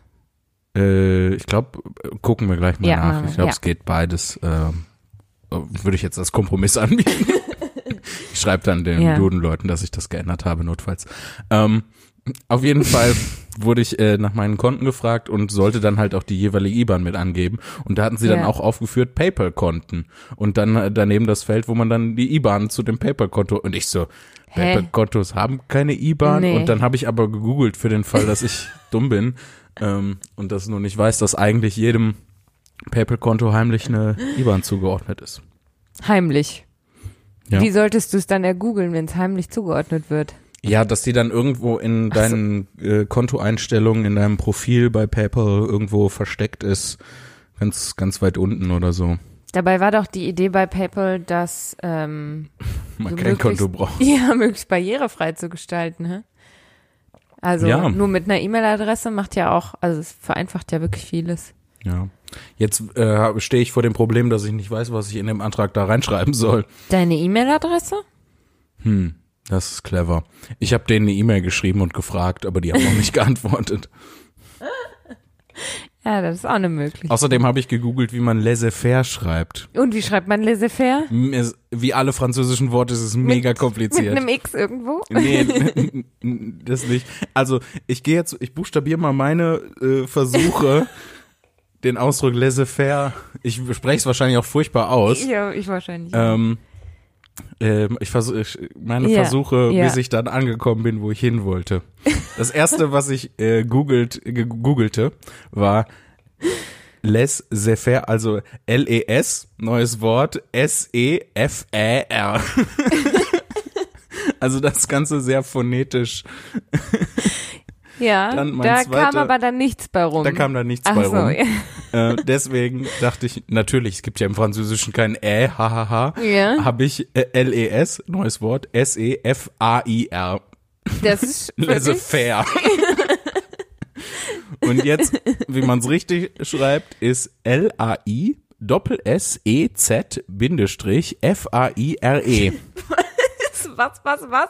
Äh, ich glaube, gucken wir gleich mal Ja, nach. Ich glaube, ja. es geht beides. ähm, würde ich jetzt als Kompromiss anbieten. ich schreibe dann den Ja. Duden-Leuten, dass ich das geändert habe, notfalls. Ähm, auf jeden Fall wurde ich äh, nach meinen Konten gefragt und sollte dann halt auch die jeweilige IBAN mit angeben. Und da hatten sie dann Ja. auch aufgeführt PayPal-Konten. Und dann äh, daneben das Feld, wo man dann die IBAN zu dem PayPal-Konto und ich so? PayPal-Kontos haben keine IBAN. Nee. Und dann habe ich aber gegoogelt für den Fall, dass ich dumm bin ähm, und das nur nicht weiß, dass eigentlich jedem PayPal-Konto heimlich eine IBAN zugeordnet ist. Heimlich. Ja. Wie solltest du es dann ergoogeln, wenn es heimlich zugeordnet wird? Ja, dass die dann irgendwo in deinen äh, Kontoeinstellungen, in deinem Profil bei PayPal irgendwo versteckt ist, ganz, ganz weit unten oder so. Dabei war doch die Idee bei PayPal, dass ähm, Man kein Konto braucht. ja möglichst barrierefrei zu gestalten, hä? Also Ja. nur mit einer E-Mail-Adresse macht ja auch, also es vereinfacht ja wirklich vieles. Ja. Jetzt äh, stehe ich vor dem Problem, dass ich nicht weiß, was ich in dem Antrag da reinschreiben soll. Deine E-Mail-Adresse? Hm, das ist clever. Ich habe denen eine E-Mail geschrieben und gefragt, aber die haben noch nicht geantwortet. Ja, das ist auch eine Möglichkeit. Außerdem habe ich gegoogelt, wie man laissez-faire schreibt. Und wie schreibt man laissez-faire? Wie alle französischen Worte ist es mega Mit kompliziert. einem X irgendwo? Nee, das nicht. Also ich gehe jetzt, ich buchstabiere mal meine äh, Versuche, den Ausdruck laissez-faire. Ich spreche es wahrscheinlich auch furchtbar aus. Ja, ich wahrscheinlich. Ähm, ähm, ich versuche meine Ja, Versuche, ja. bis ich dann angekommen bin, wo ich hin wollte. Das erste, was ich äh, googelt, gegoogelte, war laissez-faire, also L-E-S, neues Wort, S-E-F-Ä-R. also das Ganze sehr phonetisch. ja, dann da zweiter- kam aber dann nichts bei rum. Da kam da nichts Ach bei so, rum. ja. Äh, deswegen dachte ich, natürlich, es gibt ja im Französischen kein Ä, hahaha. Ja. Habe ich äh, L-E-S, neues Wort, S-E-F-A-I-R. Das ist Laissez-faire. Und jetzt, wie man es richtig schreibt, ist L-A-I Doppel S E Z Bindestrich F A I R E. was, was, was?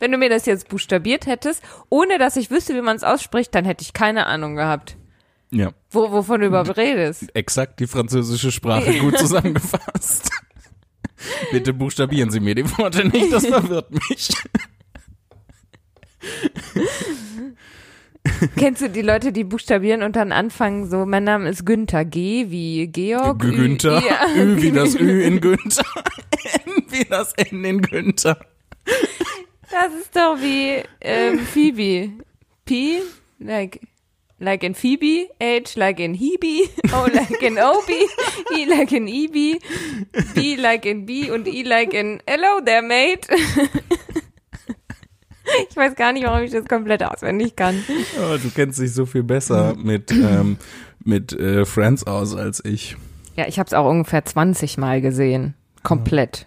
Wenn du mir das jetzt buchstabiert hättest, ohne dass ich wüsste, wie man es ausspricht, dann hätte ich keine Ahnung gehabt. Ja, Wo, wovon du überhaupt redest. exakt die französische Sprache gut zusammengefasst. Bitte buchstabieren Sie mir die Worte nicht, das verwirrt mich. Kennst du die Leute, die buchstabieren und dann anfangen so, mein Name ist Günther, G wie Georg. Ü- Günther, Ja. Ü wie das Ü in Günther, N wie das N in Günther. Das ist doch wie ähm, Phoebe. P, like, like in Phoebe, H like in Hebe, O like in Obi, E like in Ebi, B like in B und E like in Hello there, mate. Ich weiß gar nicht, warum ich das komplett auswendig kann. Oh, du kennst dich so viel besser mit, ähm, mit äh, Friends aus als ich. Ja, ich habe es auch ungefähr 20 Mal gesehen. Komplett.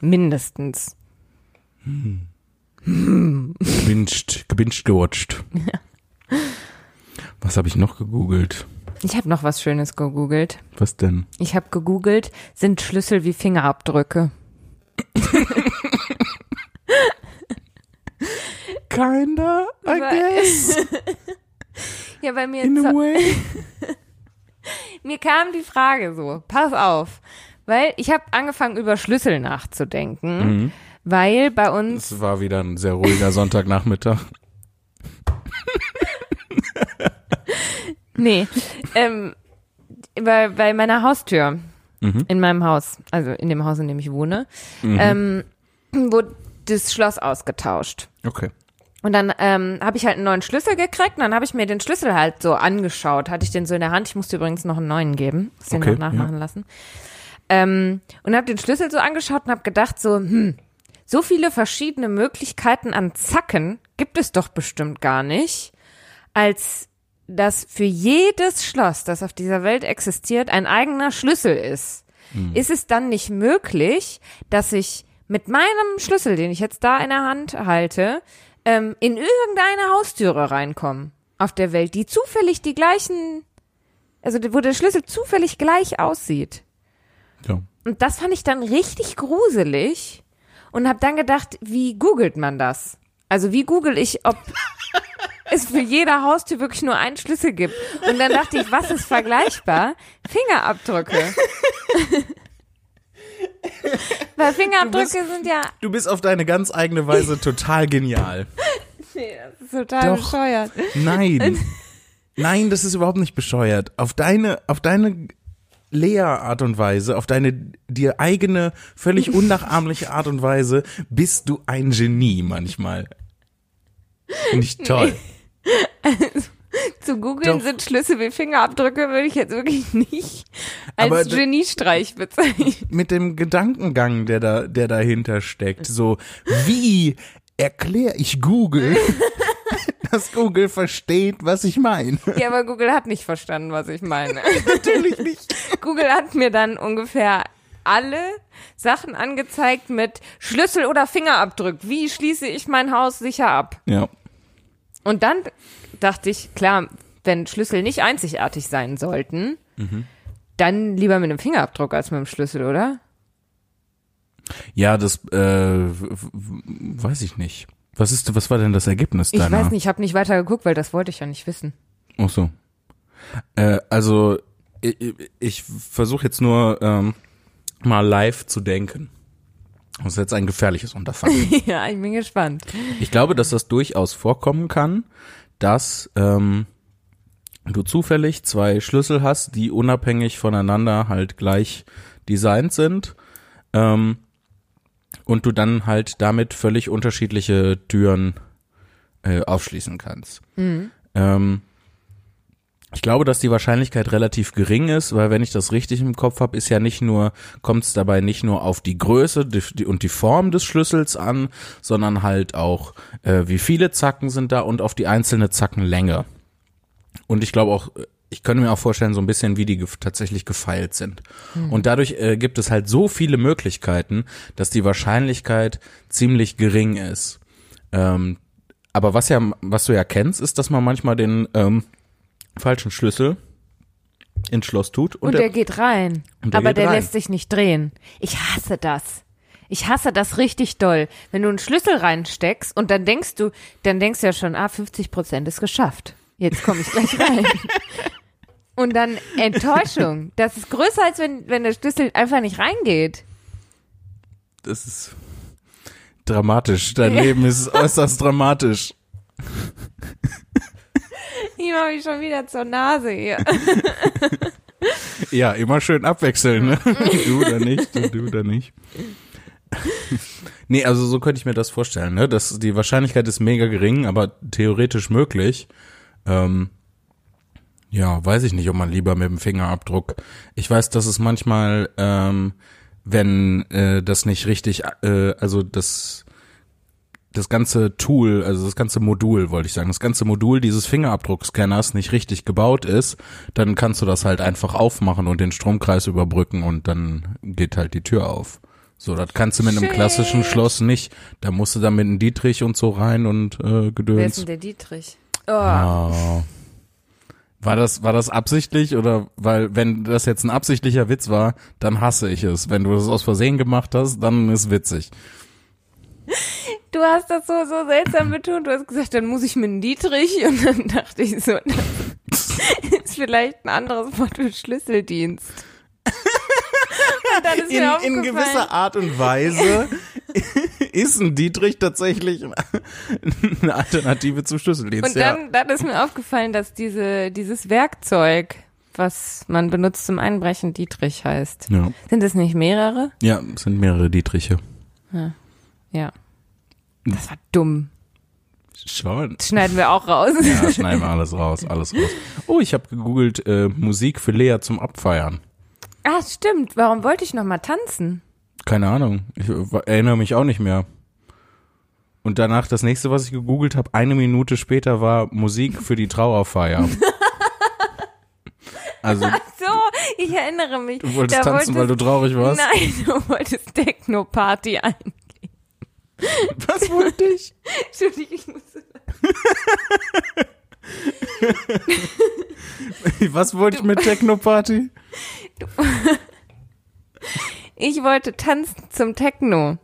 Mindestens. Gebinged, gebinged gewatcht. Was habe ich noch gegoogelt? Ich habe noch was Schönes gegoogelt. Was denn? Ich habe gegoogelt, sind Schlüssel wie Fingerabdrücke. Kinda, I guess, Ja, bei mir, in a way. mir kam die Frage so, pass auf, weil ich habe angefangen über Schlüssel nachzudenken, Mhm. weil bei uns, Es war wieder ein sehr ruhiger Sonntagnachmittag. Nee, ähm, bei, bei meiner Haustür Mhm. in meinem Haus, also in dem Haus, in dem ich wohne, Mhm. ähm, wurde das Schloss ausgetauscht. Okay. Und dann ähm, habe ich halt einen neuen Schlüssel gekriegt und dann habe ich mir den Schlüssel halt so angeschaut. Hatte ich den so in der Hand. Ich musste übrigens noch einen neuen geben. Muss den Okay, noch nachmachen lassen. Ähm, und habe den Schlüssel so angeschaut und habe gedacht so, hm, so viele verschiedene Möglichkeiten an Zacken gibt es doch bestimmt gar nicht, als dass für jedes Schloss, das auf dieser Welt existiert, ein eigener Schlüssel ist. Ist es dann nicht möglich, dass ich mit meinem Schlüssel, den ich jetzt da in der Hand halte, ähm, in irgendeine Haustüre reinkomme auf der Welt, die zufällig die gleichen, also wo der Schlüssel zufällig gleich aussieht? Ja. Und das fand ich dann richtig gruselig und habe dann gedacht, wie googelt man das? Also wie google ich, ob es für jede Haustür wirklich nur einen Schlüssel gibt? Und dann dachte ich, was ist vergleichbar? Fingerabdrücke. Weil Fingerabdrücke sind ja Du bist auf deine ganz eigene Weise total genial. total Doch. bescheuert. Nein. Nein, das ist überhaupt nicht bescheuert. Auf deine, auf deine Lea-Art und Weise, auf deine dir eigene, völlig unnachahmliche Art und Weise bist du ein Genie manchmal. Finde ich toll. Zu googeln sind Schlüssel wie Fingerabdrücke, würde ich jetzt wirklich nicht als Geniestreich bezeichnen. Mit dem Gedankengang, der da, der dahinter steckt. So, wie erkläre ich Google, dass Google versteht, was ich meine? Ja, aber Google hat nicht verstanden, was ich meine. Natürlich nicht. Google hat mir dann ungefähr alle Sachen angezeigt mit Schlüssel oder Fingerabdruck. Wie schließe ich mein Haus sicher ab? Ja. Und dann dachte ich, klar, wenn Schlüssel nicht einzigartig sein sollten, dann lieber mit einem Fingerabdruck als mit einem Schlüssel, oder? Ja, das äh, weiß ich nicht. Was ist, was war denn das Ergebnis Ich deiner? weiß nicht, ich habe nicht weiter geguckt, weil das wollte ich ja nicht wissen. Ach so. Äh, also ich, ich versuche jetzt nur ähm, mal live zu denken. Das ist jetzt ein gefährliches Unterfangen. ja, ich bin gespannt. ich glaube, dass das durchaus vorkommen kann, dass ähm, du zufällig zwei Schlüssel hast, die unabhängig voneinander halt gleich designt sind. Ähm, und du dann halt damit völlig unterschiedliche Türen äh, aufschließen kannst. Ähm, ich glaube, dass die Wahrscheinlichkeit relativ gering ist, weil wenn ich das richtig im Kopf habe, ist ja nicht nur, kommt es dabei nicht nur auf die Größe und die Form des Schlüssels an, sondern halt auch, äh, wie viele Zacken sind da und auf die einzelne Zackenlänge. Und ich glaube auch, ich könnte mir auch vorstellen, so ein bisschen, wie die gef tatsächlich gefeilt sind. Und dadurch äh, gibt es halt so viele Möglichkeiten, dass die Wahrscheinlichkeit ziemlich gering ist. Ähm, aber was ja, was du ja kennst, ist, dass man manchmal den ähm, falschen Schlüssel ins Schloss tut und, Und, der, der geht rein. Der aber geht der rein. lässt sich nicht drehen. Ich hasse das. Ich hasse das richtig doll. Wenn du einen Schlüssel reinsteckst und dann denkst du, dann denkst du ja schon, ah, 50 Prozent ist geschafft. Jetzt komme ich gleich rein. und dann Enttäuschung. Das ist größer, als wenn, wenn der Schlüssel einfach nicht reingeht. das ist dramatisch. Dein Leben ist äußerst dramatisch. Ich mache mich schon wieder zur Nase hier. Ja, immer schön abwechseln, ne? Du oder nicht, du, du oder nicht. Nee, also so könnte ich mir das vorstellen, ne? Das, die Wahrscheinlichkeit ist mega gering, aber theoretisch möglich. Ähm, ja, weiß ich nicht, ob man lieber mit dem Fingerabdruck. Ich weiß, dass es manchmal, ähm, wenn äh, das nicht richtig, äh, also das das ganze Tool, also das ganze Modul, wollte ich sagen, das ganze Modul dieses Fingerabdruckscanners nicht richtig gebaut ist, dann kannst du das halt einfach aufmachen und den Stromkreis überbrücken und dann geht halt die Tür auf. So, das kannst du mit einem Shit. klassischen Schloss nicht. Da musst du dann mit einem Dietrich und so rein und äh, Wer ist Gedöns. denn der Dietrich? Oh. Oh. War das, war das absichtlich oder weil, wenn das jetzt ein absichtlicher Witz war, dann hasse ich es. Wenn du das aus Versehen gemacht hast, dann ist witzig. Du hast das so, so seltsam betont. Du hast gesagt, dann muss ich mit Dietrich. Und dann dachte ich so, das ist vielleicht ein anderes Wort für Schlüsseldienst. In, in gewisser Art und Weise ist ein Dietrich tatsächlich eine Alternative zum Schlüsseldienst. und dann, dann ist mir aufgefallen, dass diese, dieses Werkzeug, was man benutzt zum Einbrechen, Dietrich heißt. ja. Sind es nicht mehrere? ja, es sind mehrere Dietriche. Ja. Das war dumm. Schon. Das schneiden wir auch raus. Ja, schneiden wir alles raus, alles raus. Oh, ich habe gegoogelt äh, Musik für Lea zum Abfeiern. Ah, stimmt. Warum wollte ich noch mal tanzen? Keine Ahnung, ich erinnere mich auch nicht mehr. Und danach das nächste, was ich gegoogelt habe, eine Minute später war Musik für die Trauerfeier. Also So, ich erinnere mich. du wolltest Da tanzen, weil du traurig warst. Nein, du wolltest Techno-Party ein. Was wollte ich? Entschuldigung, ich muss. Was wollte ich mit Techno-Party? Ich wollte tanzen zum Techno.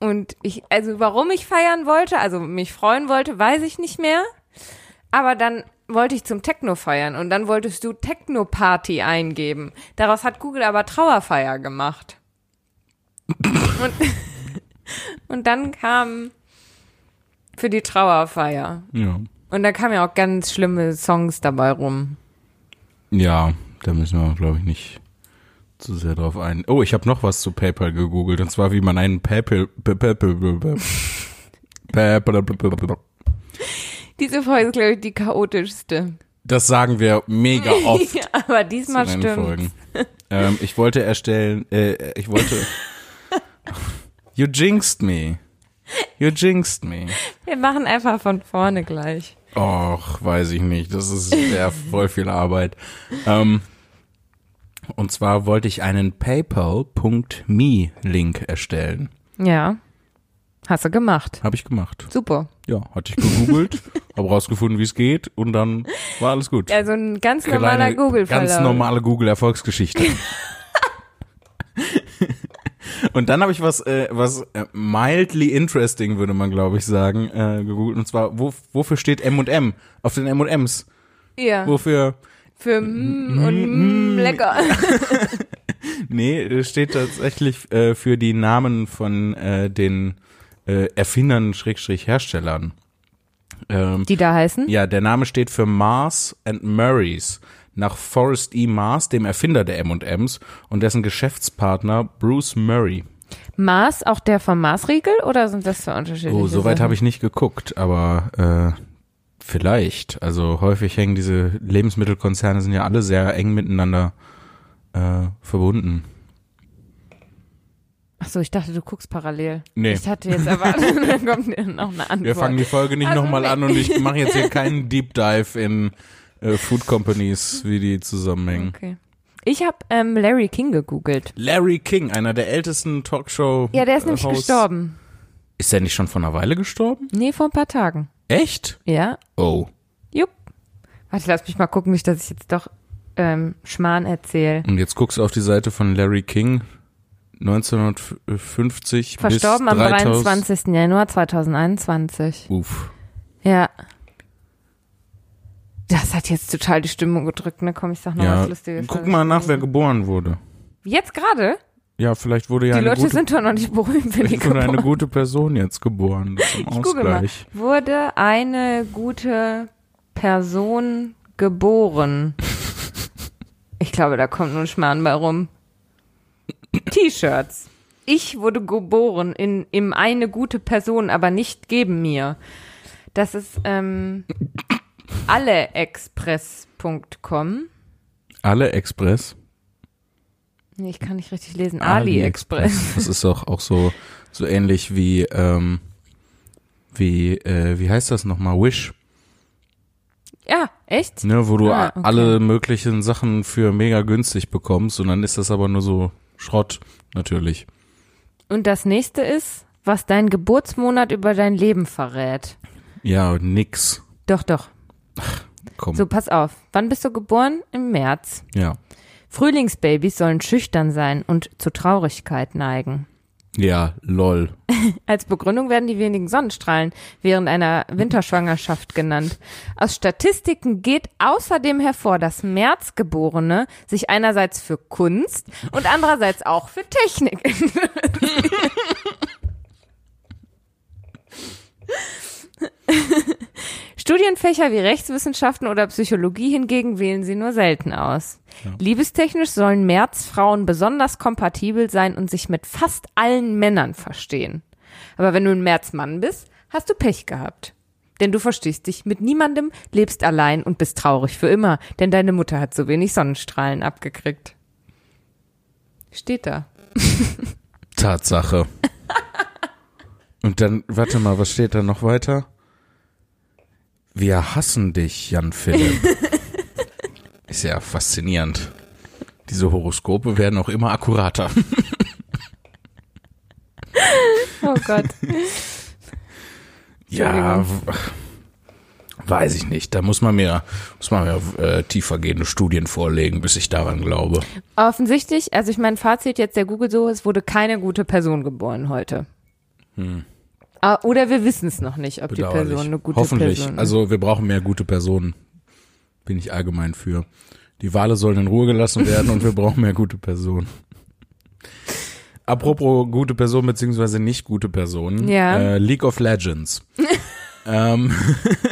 Und ich, also warum ich feiern wollte, also mich freuen wollte, weiß ich nicht mehr. Aber dann wollte ich zum Techno feiern und dann wolltest du Techno-Party eingeben. Daraus hat Google aber Trauerfeier gemacht. Und, und dann kam für die Trauerfeier. Ja. Und da kamen ja auch ganz schlimme Songs dabei rum. Ja, da müssen wir, glaube ich, nicht zu sehr drauf ein. Oh, ich habe noch was zu PayPal gegoogelt und zwar wie man einen PayPal Diese Folge ist, glaube ich, die chaotischste. Das sagen wir mega oft. Ja, aber diesmal stimmt. Ähm, ich wollte erstellen, äh, ich wollte. You jinxed me. You jinxed me. Wir machen einfach von vorne gleich. Och, weiß ich nicht. Das ist sehr voll viel Arbeit. Ähm, und zwar wollte ich einen PayPal.me-Link erstellen. Ja. Hast du gemacht. Habe ich gemacht. Super. Ja, hatte ich gegoogelt, habe rausgefunden, wie es geht und dann war alles gut. Also ein ganz normaler Google-Verlauf. Ganz normale Google-Erfolgsgeschichte. und dann habe ich was, äh, was äh, mildly interesting, würde man glaube ich sagen, äh, gegoogelt. Und zwar, wo, wofür steht M&M auf den M&Ms? Ja. Wofür? Für mm und mm, lecker. Nee, es steht tatsächlich äh, für die Namen von äh, den äh, Erfindern, Schrägstrich Herstellern. Ähm, Die da heißen? Ja, der Name steht für Mars and Murray's, nach Forrest E. Mars, dem Erfinder der M&Ms und dessen Geschäftspartner Bruce Murray. Mars, auch der vom Marsriegel oder sind das zwei unterschiedliche Oh, soweit habe ich nicht geguckt, aber äh, vielleicht. Also häufig hängen diese Lebensmittelkonzerne sind ja alle sehr eng miteinander äh, verbunden. Ach so, ich dachte, du guckst parallel. Nee. Ich hatte jetzt erwartet, dann kommt noch eine Antwort. Wir fangen die Folge nicht Also nochmal nee. an und ich mache jetzt hier keinen Deep Dive in äh, Food Companies, wie die zusammenhängen. Okay. Ich habe ähm, Larry King gegoogelt. Larry King, einer der ältesten Talkshow. Ja, der ist nämlich äh, gestorben. Ist der nicht schon vor einer Weile gestorben? Nee, vor ein paar Tagen. Echt? Ja, Oh. jupp. Warte, lass mich mal gucken, nicht, dass ich jetzt doch ähm, Schmarrn erzähle. Und jetzt guckst du auf die Seite von Larry King. 1950 Verstorben bis am 3000. 23. Januar 2021. Uff. Ja. Das hat jetzt total die Stimmung gedrückt, ne? Komm, ich sag noch Ja, was Lustiges. guck mal nach, wer geboren wurde. Jetzt gerade? Ja, vielleicht wurde ja die eine Leute gute, sind doch noch nicht berühmt, wenn die wurde eine gute Person jetzt geboren zum Ich gucke mal. Ausgleich. Wurde eine gute Person geboren? Ich glaube, da kommt nur ein Schmarrn bei rum. T-Shirts. Ich wurde geboren in, im eine gute Person, aber nicht geben mir. Das ist ähm, alleexpress.com. Alle Express. Nee, ich kann nicht richtig lesen. AliExpress. Das ist auch, auch so, so ähnlich wie, ähm, wie, äh, wie heißt das nochmal? Wish. Ja, echt? Ne, wo du Ah, okay. alle möglichen Sachen für mega günstig bekommst und dann ist das aber nur so Schrott, natürlich. Und das nächste ist, was dein Geburtsmonat über dein Leben verrät. Ja, nix. Doch, doch. Komm. So, pass auf. Wann bist du geboren? Im März. Ja. Frühlingsbabys sollen schüchtern sein und zu Traurigkeit neigen. Ja, lol. Als Begründung werden die wenigen Sonnenstrahlen während einer Winterschwangerschaft genannt. Aus Statistiken geht außerdem hervor, dass Märzgeborene sich einerseits für Kunst und andererseits auch für Technik Studienfächer wie Rechtswissenschaften oder Psychologie hingegen wählen sie nur selten aus. Liebestechnisch sollen Märzfrauen besonders kompatibel sein und sich mit fast allen Männern verstehen. Aber wenn du ein Märzmann bist, hast du Pech gehabt. Denn du verstehst dich mit niemandem, lebst allein und bist traurig für immer, denn deine Mutter hat so wenig Sonnenstrahlen abgekriegt. Steht da. Tatsache. Und dann, warte mal, was steht da noch weiter? Wir hassen dich, Jan Philipp. Ist ja faszinierend. Diese Horoskope werden auch immer akkurater. Oh Gott. Ja, weiß ich nicht. Da muss man mir, muss man mir äh, tiefergehende Studien vorlegen, bis ich daran glaube. Offensichtlich, also ich mein Fazit jetzt der Google so, es wurde keine gute Person geboren heute. Ah, Oder wir wissen es noch nicht, ob die. Person eine gute Hoffentlich. Person ist. Also wir brauchen mehr gute Personen. Bin ich allgemein für. Die Wale sollen in Ruhe gelassen werden und wir brauchen mehr gute Personen. Apropos gute Personen beziehungsweise nicht gute Personen. Ja. Äh, League of Legends. ähm,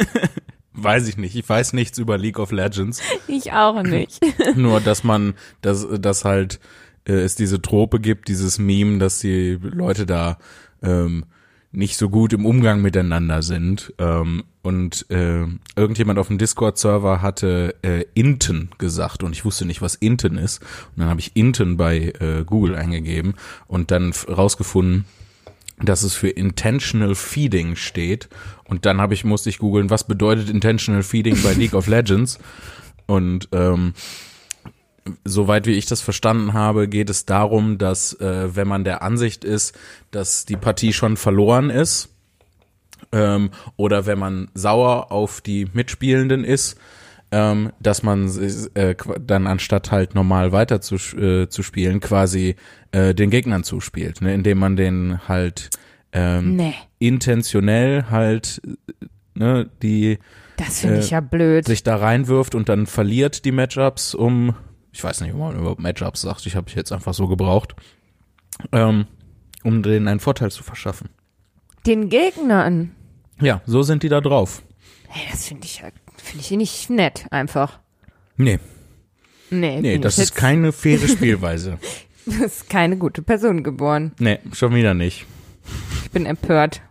weiß ich nicht. Ich weiß nichts über League of Legends. ich auch nicht. Nur, dass man, dass, dass halt äh, es diese Trope gibt, dieses Meme, dass die Leute da ähm, nicht so gut im Umgang miteinander sind. Ähm, und äh, irgendjemand auf dem Discord-Server hatte äh, Inten gesagt und ich wusste nicht, was Inten ist. Und dann habe ich Inten bei äh, Google eingegeben und dann rausgefunden, dass es für Intentional Feeding steht. Und dann habe ich, musste ich googeln, was bedeutet Intentional Feeding bei League of Legends. Und ähm, soweit wie ich das verstanden habe, geht es darum, dass äh, wenn man der Ansicht ist, dass die Partie schon verloren ist, ähm, oder wenn man sauer auf die Mitspielenden ist, ähm, dass man äh, dann anstatt halt normal weiter zu, äh, zu spielen, quasi äh, den Gegnern zuspielt, ne? indem man den halt ähm, nee, intentionell halt ne, die das finde äh, ich ja blöd. sich da reinwirft und dann verliert die Matchups um, ich weiß nicht, ob man überhaupt Matchups sagt, ich habe ich jetzt einfach so gebraucht, ähm, um denen einen Vorteil zu verschaffen. Den Gegnern. Ja, so sind die da drauf. Hey, das finde ich ja, finde ich nicht nett, einfach. Nee, Nee, nee, das ist jetzt- keine faire Spielweise. das ist keine gute Person geboren. nee, schon wieder nicht. Ich bin empört.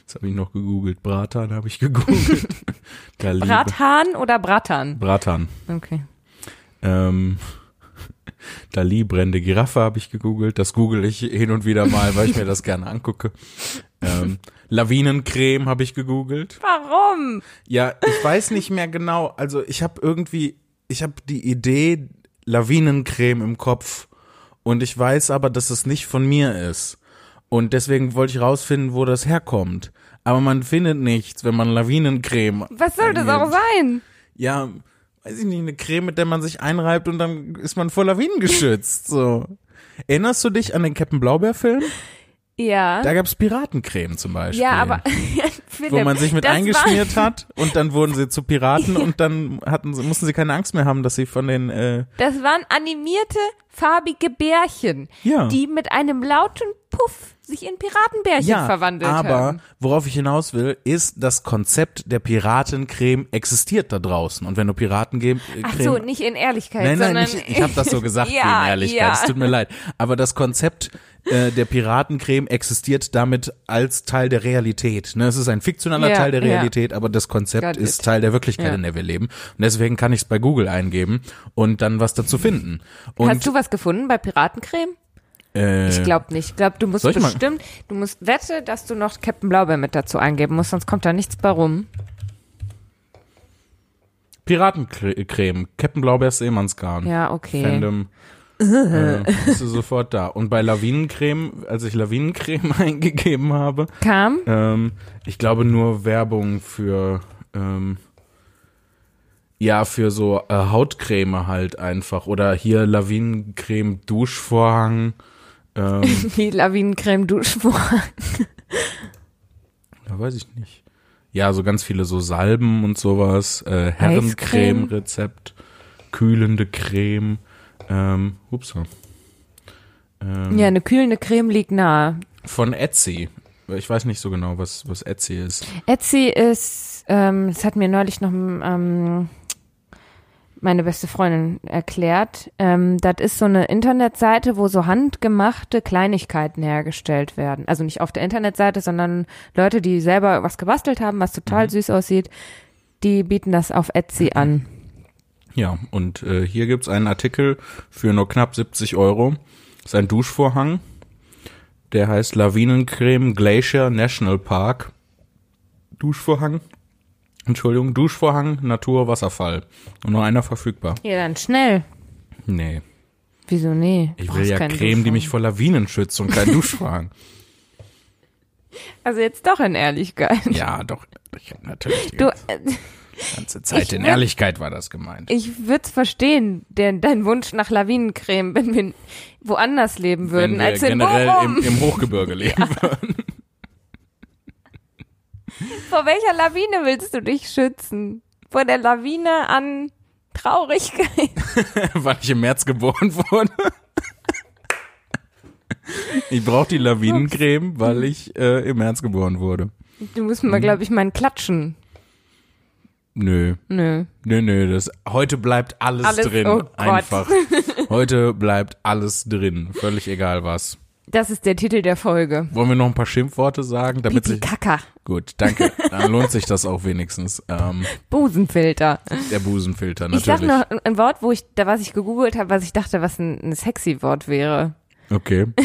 Jetzt habe ich noch gegoogelt. Bratan habe ich gegoogelt. Brathahn oder Bratan? Bratan. Okay. Ähm, Dali, brennende Giraffe habe ich gegoogelt. Das google ich hin und wieder mal, weil ich mir das gerne angucke. Ähm, Lawinencreme habe ich gegoogelt. Warum? Ja, ich weiß nicht mehr genau. Also ich habe irgendwie, ich habe die Idee Lawinencreme im Kopf und ich weiß aber, dass es nicht von mir ist. Und deswegen wollte ich rausfinden, wo das herkommt. Aber man findet nichts, wenn man Lawinencreme. Was soll das auch sein? Ja, weiß ich nicht, eine Creme, mit der man sich einreibt und dann ist man vor Lawinen geschützt. So. Erinnerst du dich an den Captain Blaubeer-Film? Ja. Da gab's Piratencreme zum Beispiel. ja, aber Philipp, wo man sich mit eingeschmiert hat und dann wurden sie zu Piraten und dann hatten sie, mussten sie keine Angst mehr haben, dass sie von den äh, War, das waren animierte, farbige Bärchen, Ja. die mit einem lauten Puff sich in Piratenbärchen ja, verwandelt aber haben. worauf ich hinaus will, ist das Konzept der Piratencreme existiert da draußen und wenn du Piratencreme Ach so, nicht in Ehrlichkeit, Nein, nein, sondern nicht, ich habe das so gesagt Ja, wegen Ehrlichkeit. ja. Es tut mir leid. Aber das Konzept äh, der Piratencreme existiert damit als Teil der Realität. Ne? Es ist ein fiktionaler Ja, Teil der ja. Realität, aber das Konzept Got ist it. Teil der Wirklichkeit, Ja. in der wir leben. Und deswegen kann ich es bei Google eingeben und dann was dazu finden. Und Hast du was gefunden bei Piratencreme? Äh, Ich glaube nicht. Ich glaube, du musst bestimmt, du musst wette, dass du noch Captain Blaubeer mit dazu eingeben musst, sonst kommt da nichts bei rum. Piratencreme, Captain Blaubeers Seemannsgarn. Ja, okay. Fandom. äh, bist du sofort da. Und bei Lawinencreme, als ich Lawinencreme eingegeben habe, Kam? Ähm, ich glaube nur Werbung für ähm, ja für so äh, Hautcreme halt einfach oder hier Lawinencreme Duschvorhang. Ähm, Wie Lawinencreme Duschvorhang. ja, weiß ich nicht. Ja, so ganz viele so Salben und sowas. Äh? Herrencreme-Rezept, kühlende Creme. Ähm, ups. Ähm, Ja, eine kühlende Creme liegt nahe. Von Etsy. Ich weiß nicht so genau, was, was Etsy ist. Etsy ist, ähm, das hat mir neulich noch ähm, meine beste Freundin erklärt. Ähm, das ist so eine Internetseite, wo so handgemachte Kleinigkeiten hergestellt werden. Also nicht auf der Internetseite, sondern Leute, die selber was gebastelt haben, was total Mhm. süß aussieht, die bieten das auf Etsy an. Ja, und äh, hier gibt's einen Artikel für nur knapp 70 Euro. Das ist ein Duschvorhang. Der heißt Lawinencreme Glacier National Park. Duschvorhang. Entschuldigung, Duschvorhang, Natur, Wasserfall. Und nur einer verfügbar. Ja, dann schnell. Nee. Wieso nee? Ich will ja Creme, die Duschvorhang. mich vor Lawinen schützt und kein Duschvorhang. Also jetzt doch in Ehrlichkeit. ja, doch. Ich natürlich die Du, ganze, äh, ganze Zeit ich in Ehrlichkeit war das gemeint. ich würde es verstehen, der, dein Wunsch nach Lawinencreme, wenn wir woanders leben würden, Wenn wir als in generell im, im Hochgebirge leben würden. Vor welcher Lawine willst du dich schützen? Vor der Lawine an Traurigkeit? weil ich im März geboren wurde. Ich brauche die Lawinencreme, weil ich äh, im März geboren wurde. Du musst Mhm. mal, glaube ich, mal klatschen. Nö, Nö. nö, nö, das heute bleibt alles, Alles- drin, oh Gott. einfach. Heute bleibt alles drin, völlig egal was. Das ist der Titel der Folge. Wollen wir noch ein paar Schimpfworte sagen, damit Pipi Kaka. Gut, danke. Dann lohnt sich das auch wenigstens. Ähm, Busenfilter. der Busenfilter Ich sag natürlich. noch ein- Wort, wo ich, da was ich gegoogelt habe, was ich dachte, was ein, ein sexy Wort wäre. Okay.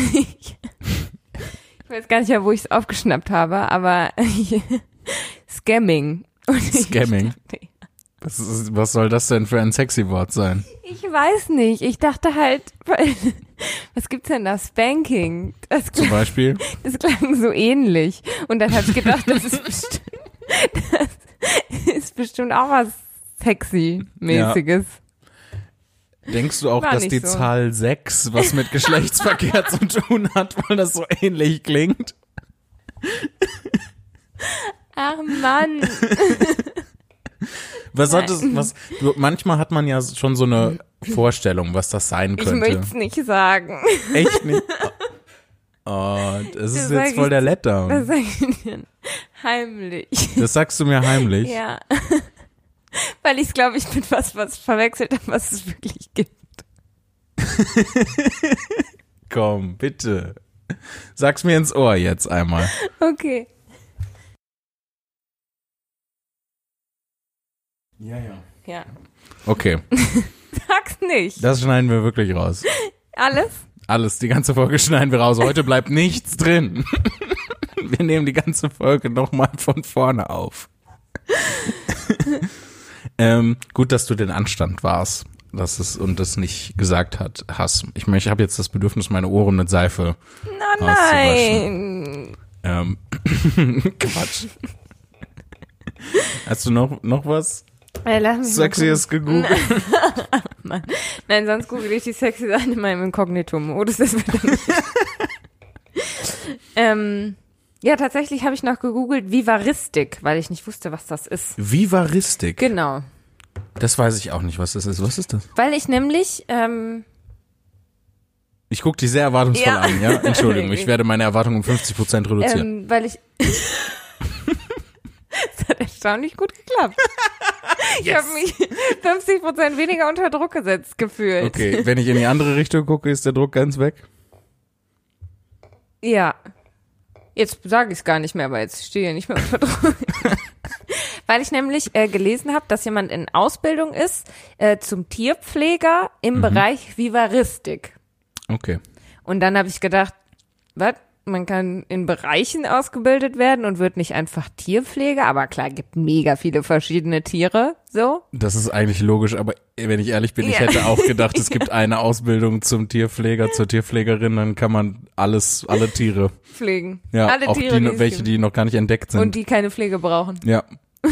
Ich weiß gar nicht mehr, wo ich es aufgeschnappt habe, aber Scamming. Und ich Scamming. dachte, Was, ist, was soll das denn für ein sexy Wort sein? Ich weiß nicht. Ich dachte halt, was gibt's denn da? Spanking. Das, Zum Beispiel? das klang so ähnlich. Und dann habe ich gedacht, das ist bestimmt, das ist bestimmt auch was sexy-mäßiges. Denkst du auch, War dass die so. Zahl 6 was mit Geschlechtsverkehr zu tun hat, weil das so ähnlich klingt? Ach Mann. Was hat es, was, du, manchmal hat man ja schon so eine Vorstellung, was das sein Ich möchte könnte. es nicht sagen. Echt nicht? Oh, das ist sag jetzt voll der Was Letdown. sag ich denn? Heimlich. Das sagst du mir heimlich. Ja. Weil ich glaube, ich mit was, was verwechselt habe, was es wirklich gibt. Komm, bitte. Sag's mir ins Ohr jetzt einmal. Okay. Ja, ja. Ja. Okay, Sag's nicht. das schneiden wir wirklich raus. Alles? Alles, die ganze Folge schneiden wir raus. Heute bleibt nichts drin. Wir nehmen die ganze Folge nochmal von vorne auf. ähm, gut, dass du den Anstand warst. Das ist, und das nicht gesagt hat, hast. Ich, mein, ich habe jetzt das Bedürfnis, meine Ohren mit Seife. Na, nein. Ähm, Quatsch. Hast du noch, noch was Äh, mal Sexyes gegoogelt? gucken. Nein, sonst google ich die sexy Sachen in meinem Inkognito-Modus. Das wird dann nicht. ähm, ja, tatsächlich habe ich noch gegoogelt Vivaristik, weil ich nicht wusste, was das ist. Vivaristik. Genau. Das weiß ich auch nicht, was das ist. Was ist das? Weil ich nämlich, ähm, Ich gucke dich sehr erwartungsvoll Ja. an, ja? Entschuldigung, ich werde meine Erwartungen um 50 Prozent reduzieren. ähm, weil ich. das hat erstaunlich gut geklappt. Ich habe mich 50 Prozent weniger unter Druck gesetzt gefühlt. okay, wenn ich in die andere Richtung gucke, ist der Druck ganz weg. Ja. Jetzt sage ich es gar nicht mehr, weil jetzt stehe ich nicht mehr unter Druck. weil ich nämlich äh, gelesen habe, dass jemand in Ausbildung ist äh, zum Tierpfleger im Bereich Vivaristik. Okay. Und dann habe ich gedacht, was? Man kann in Bereichen ausgebildet werden und wird nicht einfach Tierpfleger, aber klar, gibt mega viele verschiedene Tiere, so. Das ist eigentlich logisch, aber wenn ich ehrlich bin, ich Ja. hätte auch gedacht, es gibt eine Ausbildung zum Tierpfleger, zur Tierpflegerin, dann kann man alles, alle Tiere. Pflegen. Ja, Alle auch Tiere, die, es welche, gibt. die noch gar nicht entdeckt sind. Und die keine Pflege brauchen. Ja.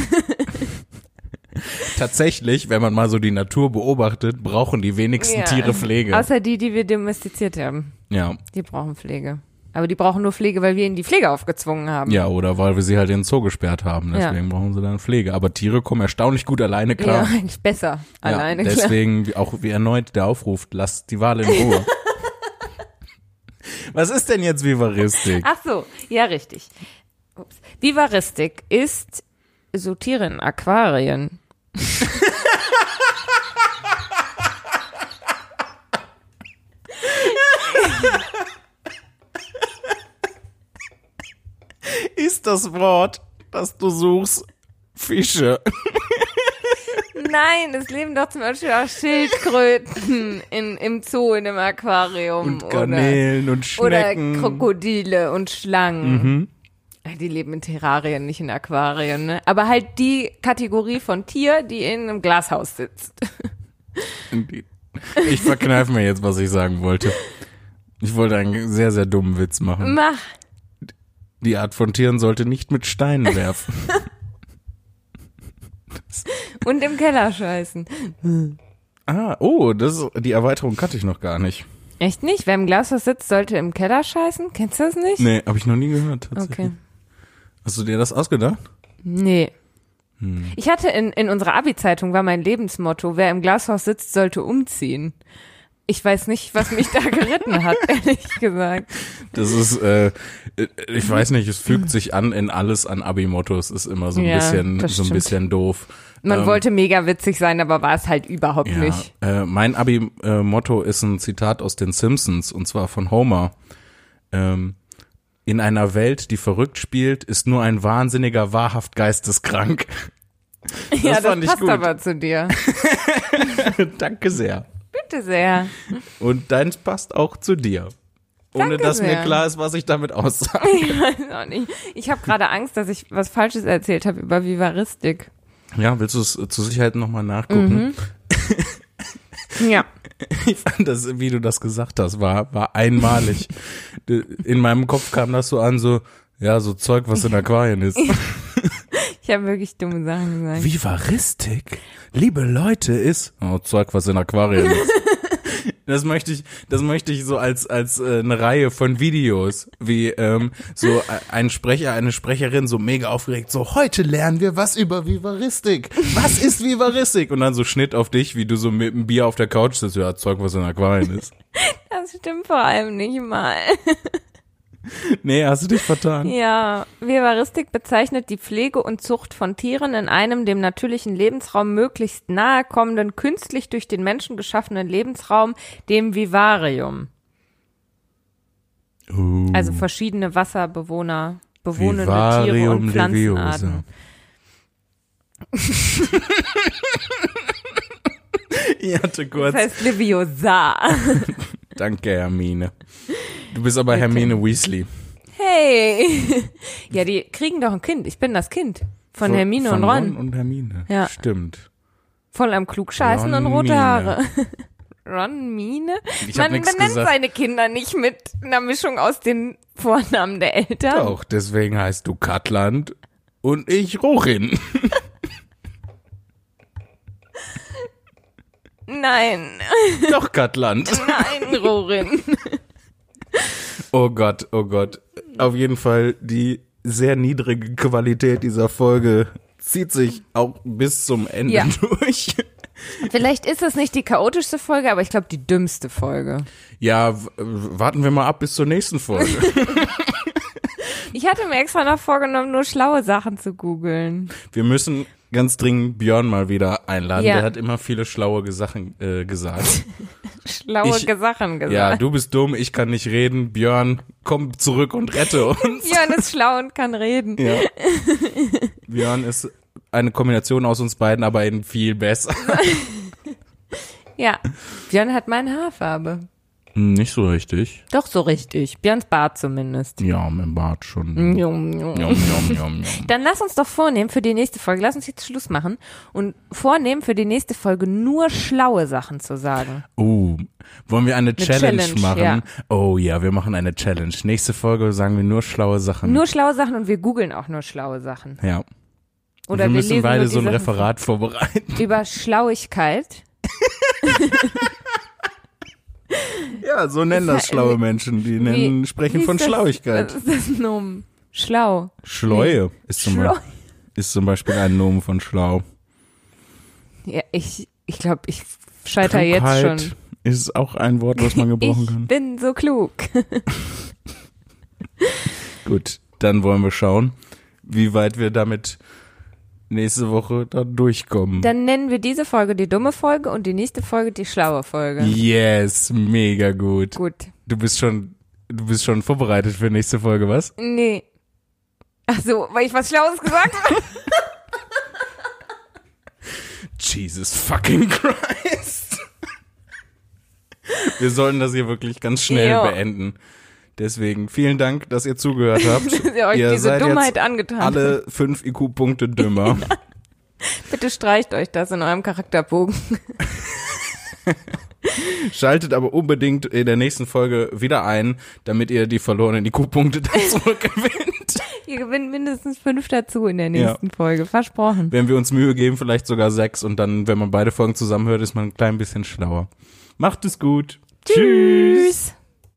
Tatsächlich, wenn man mal so die Natur beobachtet, brauchen die wenigsten Ja. Tiere Pflege. Außer die, die wir domestiziert haben. ja. Die brauchen Pflege. Aber die brauchen nur Pflege, weil wir ihnen die Pflege aufgezwungen haben. Ja, oder weil wir sie halt in den Zoo gesperrt haben. Ja. Deswegen brauchen sie dann Pflege. Aber Tiere kommen erstaunlich gut alleine klar. Ja, eigentlich besser. Alleine, ja, klar. deswegen auch wie erneut der Aufruf, lasst die Wale in Ruhe. Was ist denn jetzt Vivaristik? Ach so, ja, richtig. Ups. Vivaristik ist so Tiere in Aquarien. Ist das Wort, das du suchst, Fische? Nein, es leben doch zum Beispiel auch Schildkröten in, im Zoo, in dem Aquarium. Und Garnelen oder, und Schnecken. Oder Krokodile und Schlangen. Die leben in Terrarien, nicht in Aquarien. Ne? Aber halt die Kategorie von Tier, die in einem Glashaus sitzt. Ich verkneife mir jetzt, was ich sagen wollte. Ich wollte einen sehr, sehr dummen Witz machen. Mach. Die Art von Tieren sollte nicht mit Steinen werfen. Und im Keller scheißen. ah, oh, das die Erweiterung kannte ich noch gar nicht. Echt nicht? Wer im Glashaus sitzt, sollte im Keller scheißen? Kennst du das nicht? Nee, habe ich noch nie gehört. Okay. Hast du dir das ausgedacht? Nee. Hm. Ich hatte in, in unserer Abi-Zeitung war mein Lebensmotto, wer im Glashaus sitzt, sollte umziehen. Ich weiß nicht, was mich da geritten hat, ehrlich gesagt. Das ist, äh, ich weiß nicht, es fügt sich an in alles an Abi-Mottos, ist immer so ein Ja, bisschen, das so ein bisschen doof. Man Ähm, wollte mega witzig sein, aber war es halt überhaupt Ja, nicht. äh, mein Abi-Motto ist ein Zitat aus den Simpsons und zwar von Homer. Ähm, in einer Welt, die verrückt spielt, ist nur ein Wahnsinniger wahrhaft geisteskrank. ja, das fand ich passt gut. aber zu dir. Danke sehr. Bitte sehr. Und deins passt auch zu dir. Ohne Danke dass mir sehr. klar ist, was ich damit aussage. Ich weiß auch nicht. Ich habe gerade Angst, dass ich was Falsches erzählt habe über Vivaristik. Ja, willst du es äh, zur Sicherheit nochmal nachgucken? Ja. Ich fand das, wie du das gesagt hast, war, war einmalig. In meinem Kopf kam das so an, so, ja, so Zeug, was in Aquarien ist. Ich habe wirklich dumme Sachen gesagt. Vivaristik, liebe Leute, ist oh, Zeug, was in Aquarien ist. Das möchte ich, das möchte ich so als als äh, eine Reihe von Videos, wie ähm, so äh, ein Sprecher, eine Sprecherin so mega aufgeregt, so heute lernen wir was über Vivaristik. Was ist Vivaristik? Und dann so Schnitt auf dich, wie du so mit einem Bier auf der Couch sitzt, ja Zeug, was in Aquarien ist. Das stimmt vor allem nicht mal. Nee, hast du dich vertan? Ja, Vivaristik bezeichnet die Pflege und Zucht von Tieren in einem dem natürlichen Lebensraum möglichst nahe kommenden, künstlich durch den Menschen geschaffenen Lebensraum, dem Vivarium. Uh, Also verschiedene Wasserbewohner, bewohnende Tiere und Vivarium Pflanzenarten. ich hatte kurz. Das heißt Leviosa. Danke, Hermine. Du bist aber Hermine Weasley. Hey. Ja, die kriegen doch ein Kind. Ich bin das Kind von, Hermine von und Ron. und Hermine. Ja. Stimmt. Voll am Klugscheißen Ron und rote Mine. Haare. Ron Mine? Ich Man benennt gesagt. seine Kinder nicht mit einer Mischung aus den Vornamen der Eltern. Doch, deswegen heißt du Katland und ich Rorin. Nein, Doch, Katland. nein, Rorin. Oh Gott, oh Gott. Auf jeden Fall die sehr niedrige Qualität dieser Folge zieht sich auch bis zum Ende Ja. durch. Vielleicht ist es nicht die chaotischste Folge, aber ich glaube die dümmste Folge. Ja, warten wir mal ab bis zur nächsten Folge. Ich hatte mir extra noch vorgenommen, nur schlaue Sachen zu googeln. Wir müssen ganz dringend Björn mal wieder einladen. Ja. Der hat immer viele schlaue Sachen äh, gesagt. Schlaue Ich- Sachen gesagt. Ja, du bist dumm, ich kann nicht reden. Björn, komm zurück und rette uns. Björn ist schlau und kann reden. Ja. Björn ist eine Kombination aus uns beiden, aber eben viel besser. Ja. Björn hat meine Haarfarbe. Hm, Nicht so richtig. Doch so richtig. Björns Bart zumindest. Ja, dem Bart schon. Jum, jum. Jom. Dann lass uns doch vornehmen für die nächste Folge, lass uns jetzt Schluss machen und vornehmen für die nächste Folge nur schlaue Sachen zu sagen. Uh, wollen wir eine, Challenge, Challenge, machen? ja. Oh ja, wir machen eine Challenge. Nächste Folge sagen wir nur schlaue Sachen. Nur schlaue Sachen und wir googeln auch nur schlaue Sachen. ja. Oder wir wir, müssen beide so ein Referat vorbereiten. über Schlauigkeit. Ja, so nennen das schlaue Menschen. Die nennen, sprechen Wie von das- Schlauigkeit. Was ist das Nomen? Schlau. Schleue ist zum. Beispiel, ist zum Beispiel ein Nomen von schlau. Ja, ich ich glaube, ich scheiter jetzt schon. ist auch ein Wort, was man gebrauchen Ich kann. bin so klug. Gut, dann wollen wir schauen, wie weit wir damit nächste Woche dann durchkommen. Dann nennen wir diese Folge die dumme Folge und die nächste Folge die schlaue Folge. yes, mega gut. Gut. Du bist schon, du bist schon vorbereitet für nächste Folge, was? Nee. Ach so, weil ich was Schlaues gesagt habe. Jesus fucking Christ. Wir sollten das hier wirklich ganz schnell Jo. beenden. Deswegen vielen Dank, dass ihr zugehört habt. Dass ihr euch diese seid Dummheit jetzt angetan habt. alle fünf IQ-Punkte dümmer. Bitte streicht euch das in eurem Charakterbogen. Schaltet aber unbedingt in der nächsten Folge wieder ein, damit ihr die verlorenen IQ-Punkte dann zurückgewinnt. Ihr gewinnt mindestens fünf dazu in der nächsten Folge. Versprochen. Wenn wir uns Mühe geben, vielleicht sogar sechs und dann, wenn man beide Folgen zusammenhört, ist man ein klein bisschen schlauer. Macht es gut. Tschüss. Tschüss.